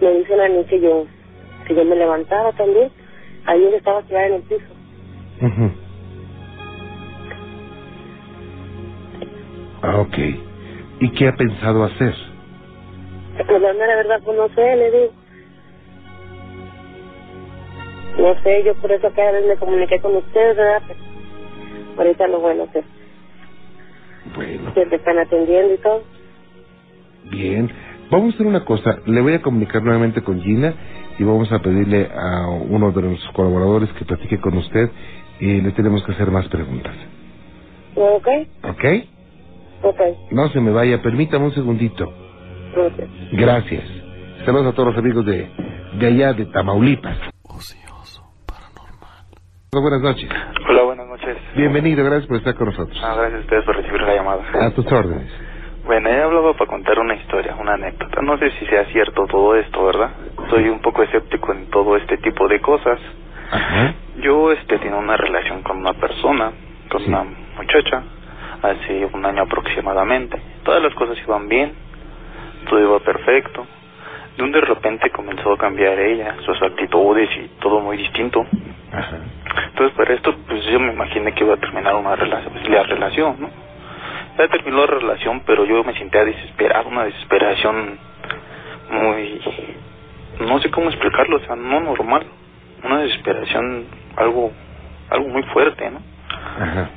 me dicen a mí que yo, que yo me levantara también. Ayer estaba tirada en el piso. Ujú. Ah, ok. ¿Y qué ha pensado hacer? Pues la mera verdad, pues no sé, le digo. No sé, yo por eso cada vez me comuniqué con ustedes, ¿verdad? Pero ahorita lo bueno que, Bueno, que te están atendiendo y todo. bien. Vamos a hacer una cosa. Le voy a comunicar nuevamente con Gina y vamos a pedirle a uno de nuestros colaboradores que platique con usted y le tenemos que hacer más preguntas. ¿Ok? ¿Ok? Ok. No se me vaya. Permítame un segundito. Gracias. Saludos a todos los amigos de, de allá, de Tamaulipas. Buenas noches. Hola, buenas noches. Bienvenido, gracias por estar con nosotros. Ah, gracias a ustedes por recibir la llamada. A tus órdenes. Bueno, he hablado para contar una historia, una anécdota. No sé si sea cierto todo esto, ¿verdad? Soy un poco escéptico en todo este tipo de cosas. Ajá. Yo este tenía una relación con una persona, con Sí. una muchacha, hace un año aproximadamente. Todas las cosas iban bien, todo iba perfecto. De un de repente comenzó a cambiar ella, sus actitudes y todo muy distinto. Ajá. Entonces, para esto, pues yo me imaginé que iba a terminar una relación, la relación, ¿no? Ya terminó la relación, pero yo me sentía desesperado, una desesperación muy... No sé cómo explicarlo, o sea, no normal. Una desesperación, algo algo muy fuerte, ¿no? Ajá.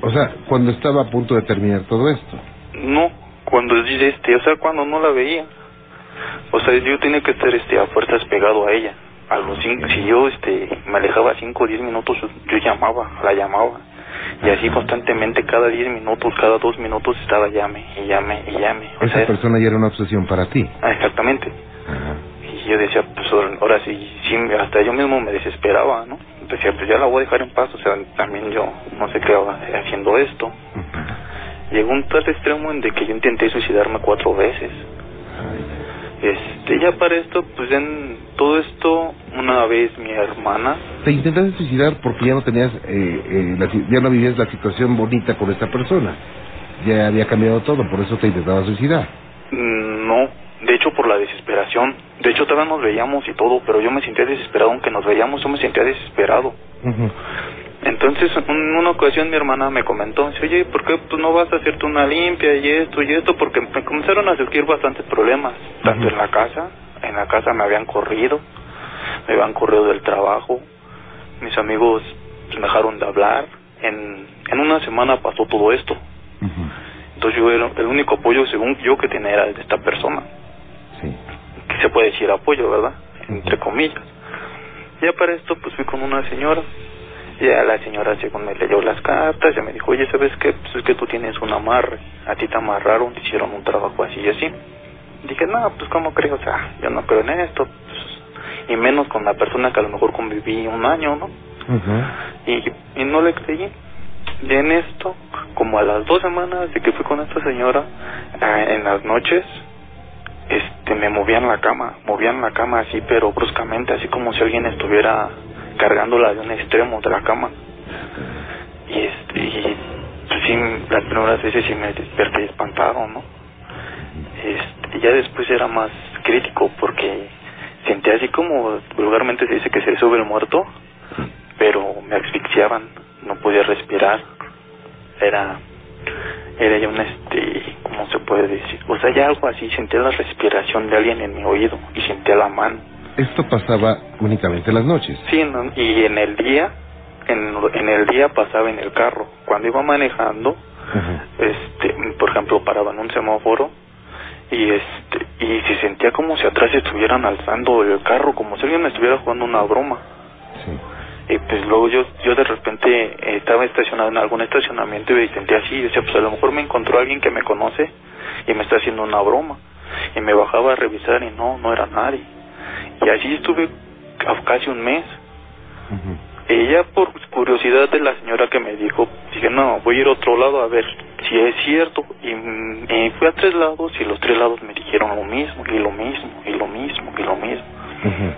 O sea, cuando estaba a punto de terminar todo esto. No, cuando este, o sea, cuando no la veía. O sea, yo tenía que estar este a fuerzas pegado a ella. A los cinco, si yo este me alejaba cinco o diez minutos, yo llamaba, la llamaba. Y así constantemente, cada diez minutos, cada dos minutos estaba llame y llame y llame. O Esa sea, persona ya era una obsesión para ti. ah, exactamente. Ajá. Y yo decía, pues ahora sí, sí, hasta yo mismo me desesperaba, ¿no? Decía, pues ya la voy a dejar en paz, o sea, también yo no sé qué haciendo esto. Llegó un tal extremo en de que yo intenté suicidarme cuatro veces. Este, ya para esto, pues en todo esto, una vez mi hermana, Te intentaste suicidar porque ya no tenías, eh, eh, la ya no vivías la situación bonita con esta persona. Ya había cambiado todo, por eso te intentabas suicidar. mm, no, de hecho por la desesperación. De hecho todavía nos veíamos y todo, pero yo me sentía desesperado, aunque nos veíamos, yo me sentía desesperado. Entonces, en una ocasión mi hermana me comentó, dice, oye, ¿por qué pues, no vas a hacerte una limpia y esto y esto? Porque me comenzaron a surgir bastantes problemas, tanto en la casa, en la casa me habían corrido, me habían corrido del trabajo, mis amigos me dejaron de hablar, en, en una semana pasó todo esto. Entonces yo era el único apoyo, según yo, que tenía era el de esta persona, Sí. que se puede decir apoyo, ¿verdad? Entre comillas. Ya para esto, pues fui con una señora. Ya la señora, según me leyó las cartas, ya me dijo, oye, ¿sabes qué? Pues es que tú tienes un amarre. A ti te amarraron, te hicieron un trabajo así y así. Dije, no, pues ¿cómo creo? O sea, yo no creo en esto. Y menos con la persona que a lo mejor conviví un año, ¿no? Y, y no le creí. Y en esto, como a las dos semanas de que fui con esta señora, ah, en las noches, este, me movían la cama, movían la cama así, pero bruscamente, así como si alguien estuviera cargándola de un extremo de la cama. Y este, y pues sí, las primeras veces sí me desperté espantado, ¿no? Este, ya después era más crítico porque sentía así como vulgarmente se dice que se sube el muerto, pero me asfixiaban, no podía respirar. Era era ya un este como no se puede decir. O sea, ya algo así, sentía la respiración de alguien en mi oído y sentía la mano. Esto pasaba únicamente las noches. Sí, no, y en el día, en, en el día pasaba en el carro. Cuando iba manejando, este, por ejemplo, paraba en un semáforo y este y se sentía como si atrás estuvieran alzando el carro, como si alguien me estuviera jugando una broma. Y pues luego yo yo de repente eh, estaba estacionado en algún estacionamiento y sentía así, y decía, pues a lo mejor me encontró alguien que me conoce y me está haciendo una broma. Y me bajaba a revisar y no, no era nadie. Y así estuve ca- casi un mes. Ella, por curiosidad de la señora que me dijo, dije, no, voy a ir a otro lado a ver si es cierto. Y mm, eh, fui a tres lados y los tres lados me dijeron lo mismo, y lo mismo, y lo mismo, y lo mismo.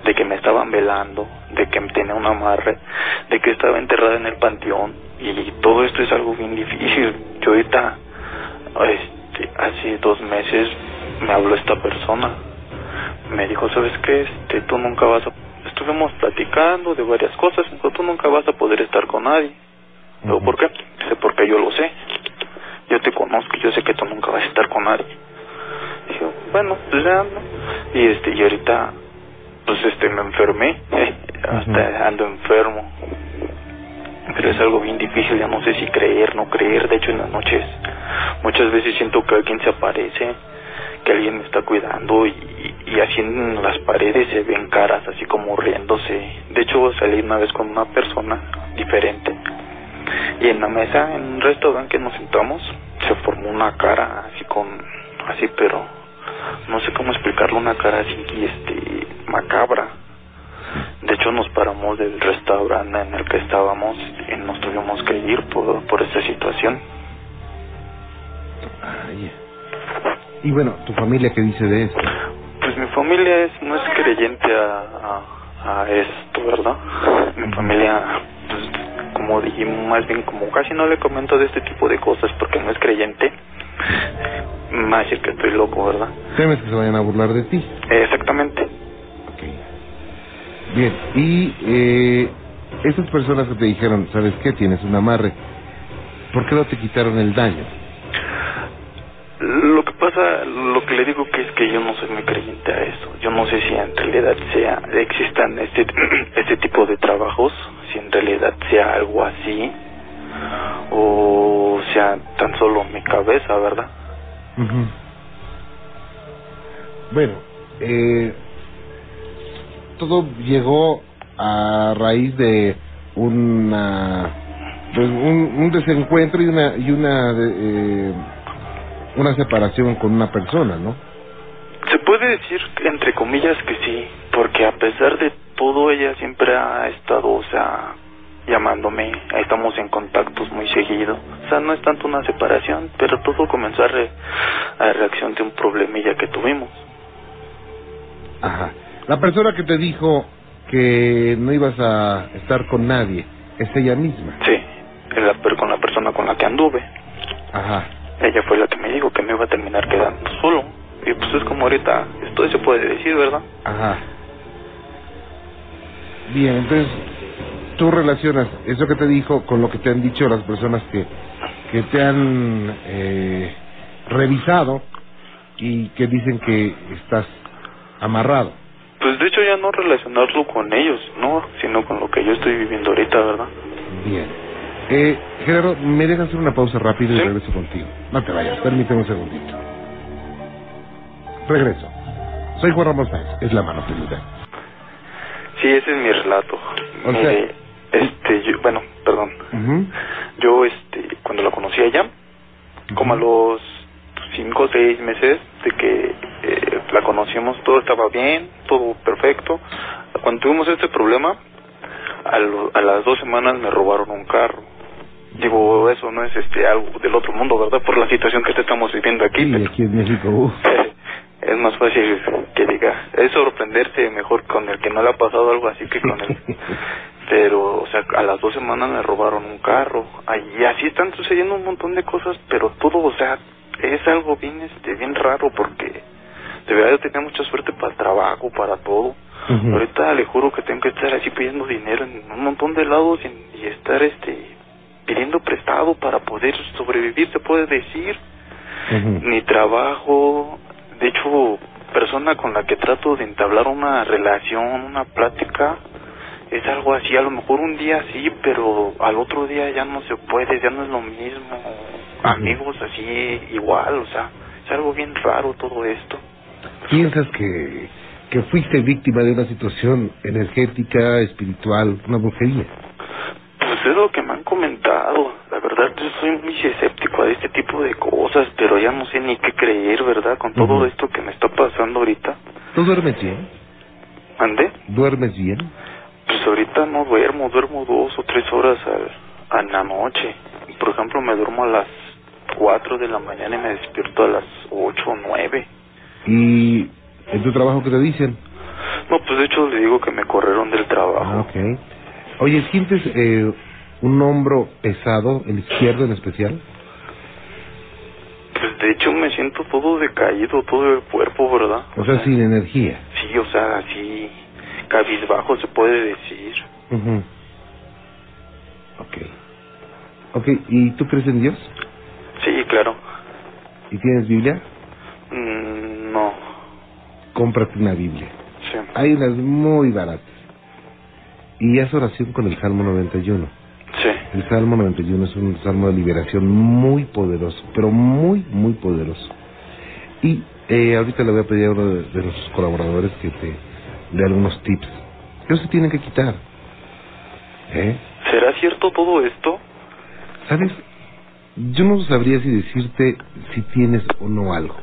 De que me estaban velando, de que tenía un amarre, de que estaba enterrada en el panteón. Y todo esto es algo bien difícil. Yo ahorita, este, hace dos meses, me habló esta persona. Me dijo, ¿sabes qué? Este, tú nunca vas a estuvimos platicando de varias cosas, pero tú nunca vas a poder estar con nadie. ¿por qué? Dice, porque yo lo sé. Yo te conozco, yo sé que tú nunca vas a estar con nadie. Dije, bueno, pues ya, ¿no? Y este, y ahorita, pues este, me enfermé, hasta ando enfermo. Pero es algo bien difícil, ya no sé si creer, no creer. De hecho, en las noches, muchas veces siento que alguien se aparece, que alguien está cuidando y, y así en las paredes se ven caras así como riéndose. De hecho salí una vez con una persona diferente y en la mesa en un restaurante que nos sentamos se formó una cara así con así pero no sé cómo explicarlo una cara así este macabra. De hecho nos paramos del restaurante en el que estábamos y nos tuvimos que ir por, por esta situación. Ay. Y bueno, ¿tu familia qué dice de esto? Pues mi familia es, no es creyente a, a, a esto, ¿verdad? Mi familia, pues, como dije, más bien como casi no le comento de este tipo de cosas porque no es creyente, me va a decir que estoy loco, ¿verdad? ¿Temes que se vayan a burlar de ti? Exactamente. Bien, y eh, esas personas que te dijeron, ¿sabes qué? Tienes un amarre. ¿Por qué no te quitaron el daño? Pasa, lo que le digo que es que yo no soy muy creyente a eso. Yo no sé si en realidad sea existan este este tipo de trabajos, si en realidad sea algo así o sea tan solo mi cabeza, ¿verdad? Bueno, eh, todo llegó a raíz de una pues, un, un desencuentro y una y una eh, una separación con una persona, ¿no? Se puede decir entre comillas que sí, porque a pesar de todo ella siempre ha estado, o sea, llamándome, estamos en contactos muy seguido. O sea, no es tanto una separación, pero todo comenzó a, re- a reacción de un problemilla que tuvimos. Ajá. La persona que te dijo que no ibas a estar con nadie es ella misma. Sí, la, con la persona con la que anduve. Ajá. Ella fue la que me dijo que me iba a terminar quedando solo. Y pues es como ahorita, esto se puede decir, ¿verdad? Ajá. Bien, entonces tú relacionas eso que te dijo con lo que te han dicho las personas que, que te han eh, revisado y que dicen que estás amarrado. Pues de hecho ya no relacionarlo con ellos, no, sino con lo que yo estoy viviendo ahorita, ¿verdad? Bien. Eh, Gerardo, ¿me dejas hacer una pausa rápida y regreso contigo? No te vayas, permíteme un segundito. Regreso. Soy Juan Ramos Sáenz, es la mano peluda. Sí, ese es mi relato. O sea- este, yo, bueno, perdón. Yo, este, cuando la conocí a ella, como a los cinco o seis meses de que eh, la conocimos, todo estaba bien, todo perfecto. Cuando tuvimos este problema, a, lo- a las dos semanas me robaron un carro. Digo, eso no es este algo del otro mundo, ¿verdad? Por la situación que estamos viviendo aquí. Y aquí en México, uf. Es más fácil que diga, es sorprenderse mejor con el que no le ha pasado algo así que con él. Pero, o sea, a las dos semanas me robaron un carro. Y así están sucediendo un montón de cosas, pero todo, o sea, es algo bien, este, bien raro porque de verdad yo tenía mucha suerte para el trabajo, para todo. Ahorita le juro que tengo que estar así pidiendo dinero en un montón de lados y, y estar, este, pidiendo prestado para poder sobrevivir, se puede decir. Ni trabajo. De hecho, persona con la que trato de entablar una relación, una plática, es algo así. A lo mejor un día sí, pero al otro día ya no se puede, ya no es lo mismo. Amigos así, igual, o sea, es algo bien raro todo esto. ¿Piensas que, que fuiste víctima de una situación energética, espiritual, una brujería? Pues es lo que me han comentado. La verdad, yo soy muy escéptico a este tipo de cosas, pero ya no sé ni qué creer, ¿verdad? Con todo esto que me está pasando ahorita. ¿Tú duermes bien? ¿Mandé? ¿Duermes bien? Pues ahorita no duermo, duermo dos o tres horas al, a la noche. Por ejemplo, me duermo a las cuatro de la mañana y me despierto a las ocho o nueve. ¿Y en tu trabajo qué te dicen? No, pues de hecho le digo que me corrieron del trabajo. Ah, ok. Oye, ¿sientes eh, un hombro pesado, el izquierdo en especial? Pues de hecho me siento todo decaído, todo el cuerpo, ¿verdad? O sea, sin energía. Sí, o sea, así cabizbajo se puede decir. Ujú. Ok. Ok, ¿y tú crees en Dios? Sí, claro. ¿Y tienes Biblia? Mm, no, Cómprate una Biblia. sí. Hay unas muy baratas. Y haz oración con el Salmo 91. El Salmo 91 es un salmo de liberación muy poderoso, pero muy, muy poderoso. Y eh, ahorita le voy a pedir a uno de, de nuestros colaboradores que te dé algunos tips. Que se tienen que quitar. ¿Eh? ¿Será cierto todo esto? ¿Sabes? Yo no sabría si decirte si tienes o no algo.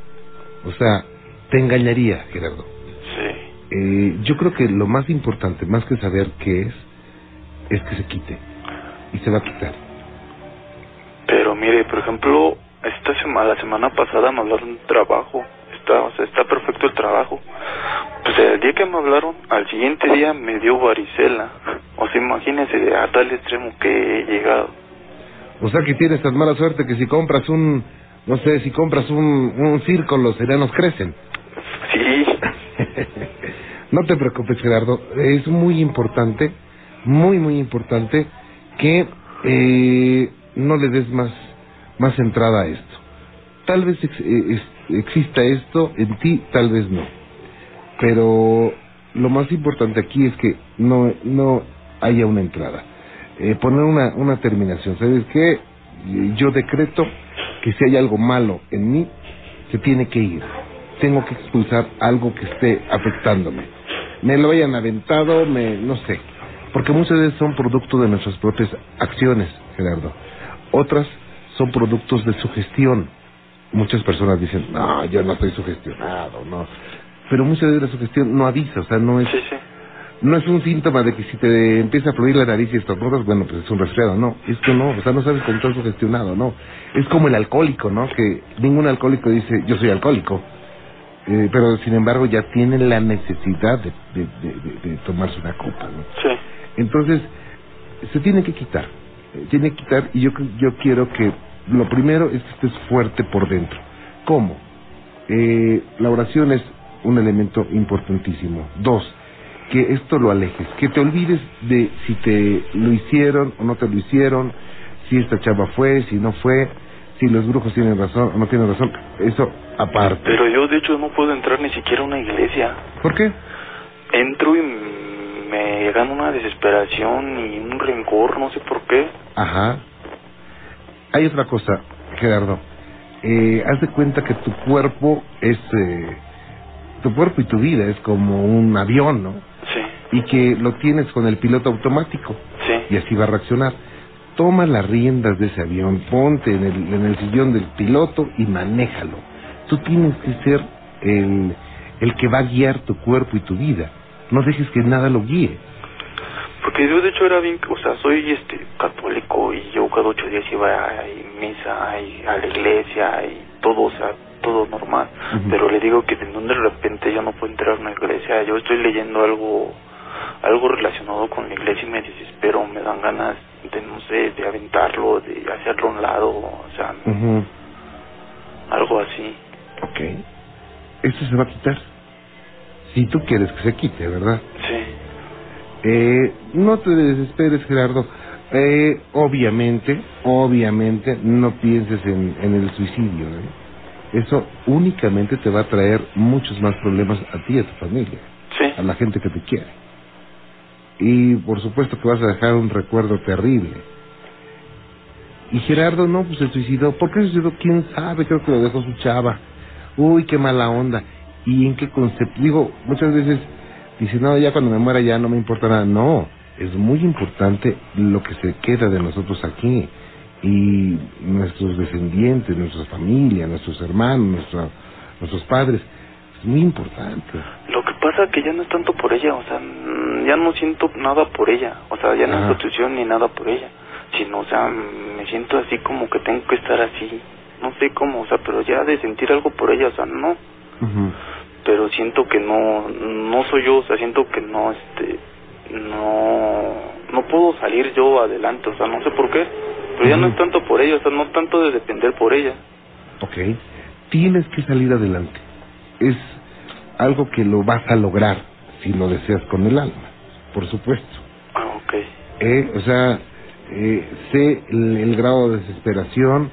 O sea, te engañaría, Gerardo. Sí. Eh, yo creo que lo más importante, más que saber qué es, es que se quite. Y se va a quitar. Pero mire, por ejemplo, esta semana, la semana pasada me hablaron de trabajo. Está, o sea, está perfecto el trabajo. Pues el día que me hablaron, al siguiente día me dio varicela. O sea, imagínese a tal extremo que he llegado. O sea que tienes tan mala suerte que si compras un, no sé, si compras un, un circo, los enanos crecen. Sí. no te preocupes, Gerardo. Es muy importante, muy, muy importante que eh, no le des más, más entrada a esto. Tal vez eh, exista esto en ti, tal vez no. Pero lo más importante aquí es que no, no haya una entrada. Eh, poner una, una terminación. ¿Sabes qué? Yo decreto que si hay algo malo en mí, se tiene que ir. Tengo que expulsar algo que esté afectándome. Me lo hayan aventado, me, no sé. Porque muchas veces son producto de nuestras propias acciones, Gerardo. Otras son productos de sugestión. Muchas personas dicen, no, yo no estoy sugestionado, no. Pero muchas veces la sugestión no avisa, o sea, no es, Sí, sí. no es un síntoma de que si te empieza a fluir la nariz y estornudas, bueno, pues es un resfriado, no. Esto no, o sea, no sabes cómo estás sugestionado, no. Es como el alcohólico, ¿no? Que ningún alcohólico dice, yo soy alcohólico. Eh, pero sin embargo ya tiene la necesidad de- de- de tomarse una copa, ¿no? Sí. Entonces, se tiene que quitar. eh, Tiene que quitar y yo, yo quiero que lo primero es que estés fuerte por dentro. ¿Cómo? Eh, la oración es un elemento importantísimo. Dos, que esto lo alejes, que te olvides de si te lo hicieron o no te lo hicieron, si esta chava fue, si no fue, si los brujos tienen razón o no tienen razón. Eso aparte. Pero yo, de hecho, no puedo entrar ni siquiera a una iglesia. ¿Por qué? Entro y me gana una desesperación y un rencor, no sé por qué. Ajá. Hay otra cosa, Gerardo. Eh, haz de cuenta que tu cuerpo es... eh, tu cuerpo y tu vida es como un avión, ¿no? Sí, Y que lo tienes con el piloto automático sí. y así va a reaccionar. Toma las riendas de ese avión, ponte en el, en el sillón del piloto y manéjalo. Tú tienes que ser el, el que va a guiar tu cuerpo y tu vida. No dejes que nada lo guíe. Porque yo, de hecho, era bien, o sea, soy este católico y yo cada ocho días iba a, misa y a la iglesia y todo, o sea, todo normal. Ujú. Pero le digo que de donde de repente yo no puedo entrar a una iglesia. Yo estoy leyendo algo algo relacionado con la iglesia y me desespero, me dan ganas de, no sé, de aventarlo, de hacerlo a un lado, o sea, Ujú. algo así. Ok. Esto se va a quitar. Si tú quieres que se quite, ¿verdad? Sí, Eh, no te desesperes, Gerardo. Eh, obviamente, obviamente, no pienses en, en el suicidio. ¿eh? eso únicamente te va a traer muchos más problemas a ti y a tu familia, Sí. a la gente que te quiere. Y por supuesto que vas a dejar un recuerdo terrible. Y Gerardo no, pues se suicidó. ¿Por qué se suicidó? ¿Quién sabe? Creo que lo dejó su chava. Uy, qué mala onda. ¿Y en qué concepto? Digo, muchas veces dicen, no, ya cuando me muera ya no me importa nada. No, es muy importante lo que se queda de nosotros aquí. Y nuestros descendientes, nuestra familia, nuestros hermanos, nuestra- nuestros padres. Es muy importante. Lo que pasa que ya no es tanto por ella, o sea, mm, ya no siento nada por ella, o sea, ya no Ajá. es institución ni nada por ella, sino, o sea, me siento así como que tengo que estar así, no sé cómo, o sea, pero ya de sentir algo por ella, o sea, no, Pero siento que no, no soy yo, o sea, siento que no, este, no, no puedo salir yo adelante, o sea, no sé por qué, pero ya no es tanto por ella, o sea, no tanto de depender por ella. Ok. Tienes que salir adelante. Es algo que lo vas a lograr si lo deseas con el alma, por supuesto. Ah, ok. Eh, o sea, eh, sé el, el grado de desesperación,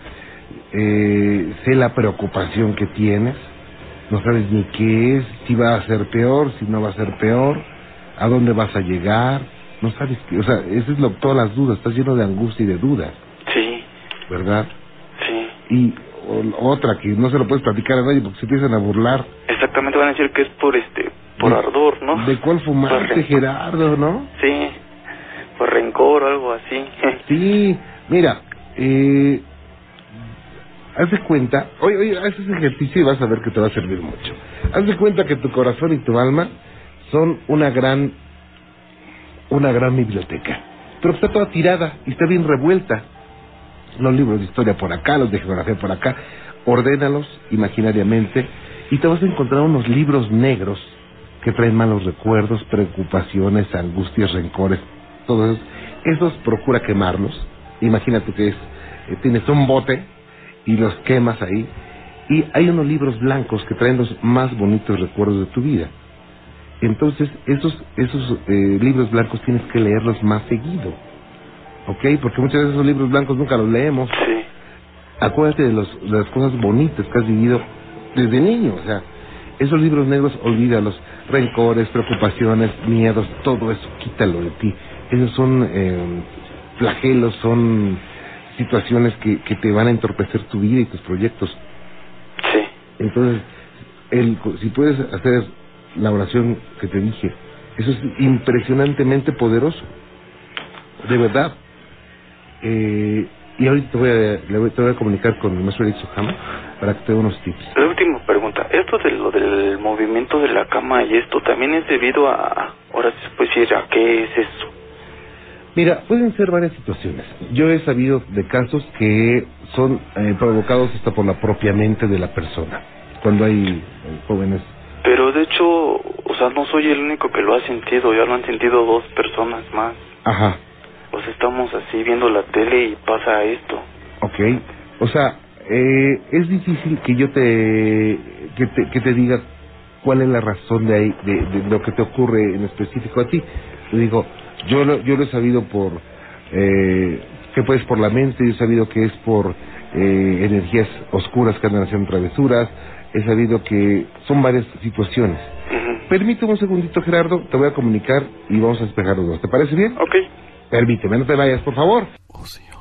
eh, sé la preocupación que tienes, no sabes ni qué es, si va a ser peor, si no va a ser peor, a dónde vas a llegar, no sabes qué, o sea, eso es lo, todas las dudas, estás lleno de angustia y de dudas, Sí, ¿verdad? sí. Y o- otra que no se lo puedes platicar a nadie porque se empiezan a burlar. Exactamente van a decir que es por este, por De- ardor, ¿no? ¿De cuál fumaste. Gerardo, no? Sí, por rencor o algo así. Sí, mira, eh, haz de cuenta, oye, oye, haz ese ejercicio y vas a ver que te va a servir mucho. Haz de cuenta que tu corazón y tu alma son una gran, una gran biblioteca, pero está toda tirada y está bien revuelta. Los libros de historia por acá, los de geografía por acá, ordénalos imaginariamente y te vas a encontrar unos libros negros que traen malos recuerdos, preocupaciones, angustias, rencores, todos esos. Esos procura quemarlos. Imagínate que es, eh, tienes un bote y los quemas ahí. Y hay unos libros blancos que traen los más bonitos recuerdos de tu vida. Entonces, esos, esos eh, libros blancos tienes que leerlos más seguido. ¿Ok? Porque muchas veces esos libros blancos nunca los leemos. Sí, Acuérdate de, los, de las cosas bonitas que has vivido desde niño. O sea, esos libros negros, olvídalos. Rencores, preocupaciones, miedos, todo eso, quítalo de ti. Esos son eh, flagelos, son situaciones que, que te van a entorpecer tu vida y tus proyectos. sí. Entonces, el, si puedes hacer la oración que te dije, eso es impresionantemente poderoso. De verdad. Eh, y ahorita te voy, a, le voy, te voy a comunicar con el maestro Eric Sojama para que te dé unos tips. La última pregunta, esto de lo del movimiento de la cama y esto también es debido a, ahora se puede decir, ¿a qué es eso? Mira, pueden ser varias situaciones. Yo he sabido de casos que son eh, provocados hasta por la propia mente de la persona. Cuando hay eh, jóvenes. Pero de hecho, o sea, no soy el único que lo ha sentido, ya lo han sentido dos personas más. Ajá, O sea, estamos así viendo la tele y pasa esto. ok. O sea, eh, es difícil que yo te que, te que te diga cuál es la razón de ahí de, de lo que te ocurre en específico a ti. Te digo, yo lo, yo lo he sabido por eh, que pues por la mente, yo he sabido que es por eh, energías oscuras que andan haciendo travesuras, he sabido que son varias situaciones. Ujú. Permíteme un segundito, Gerardo, te voy a comunicar y vamos a despejar los dos. ¿Te parece bien? Ok. Permíteme, no te vayas, por favor. Oh Señor.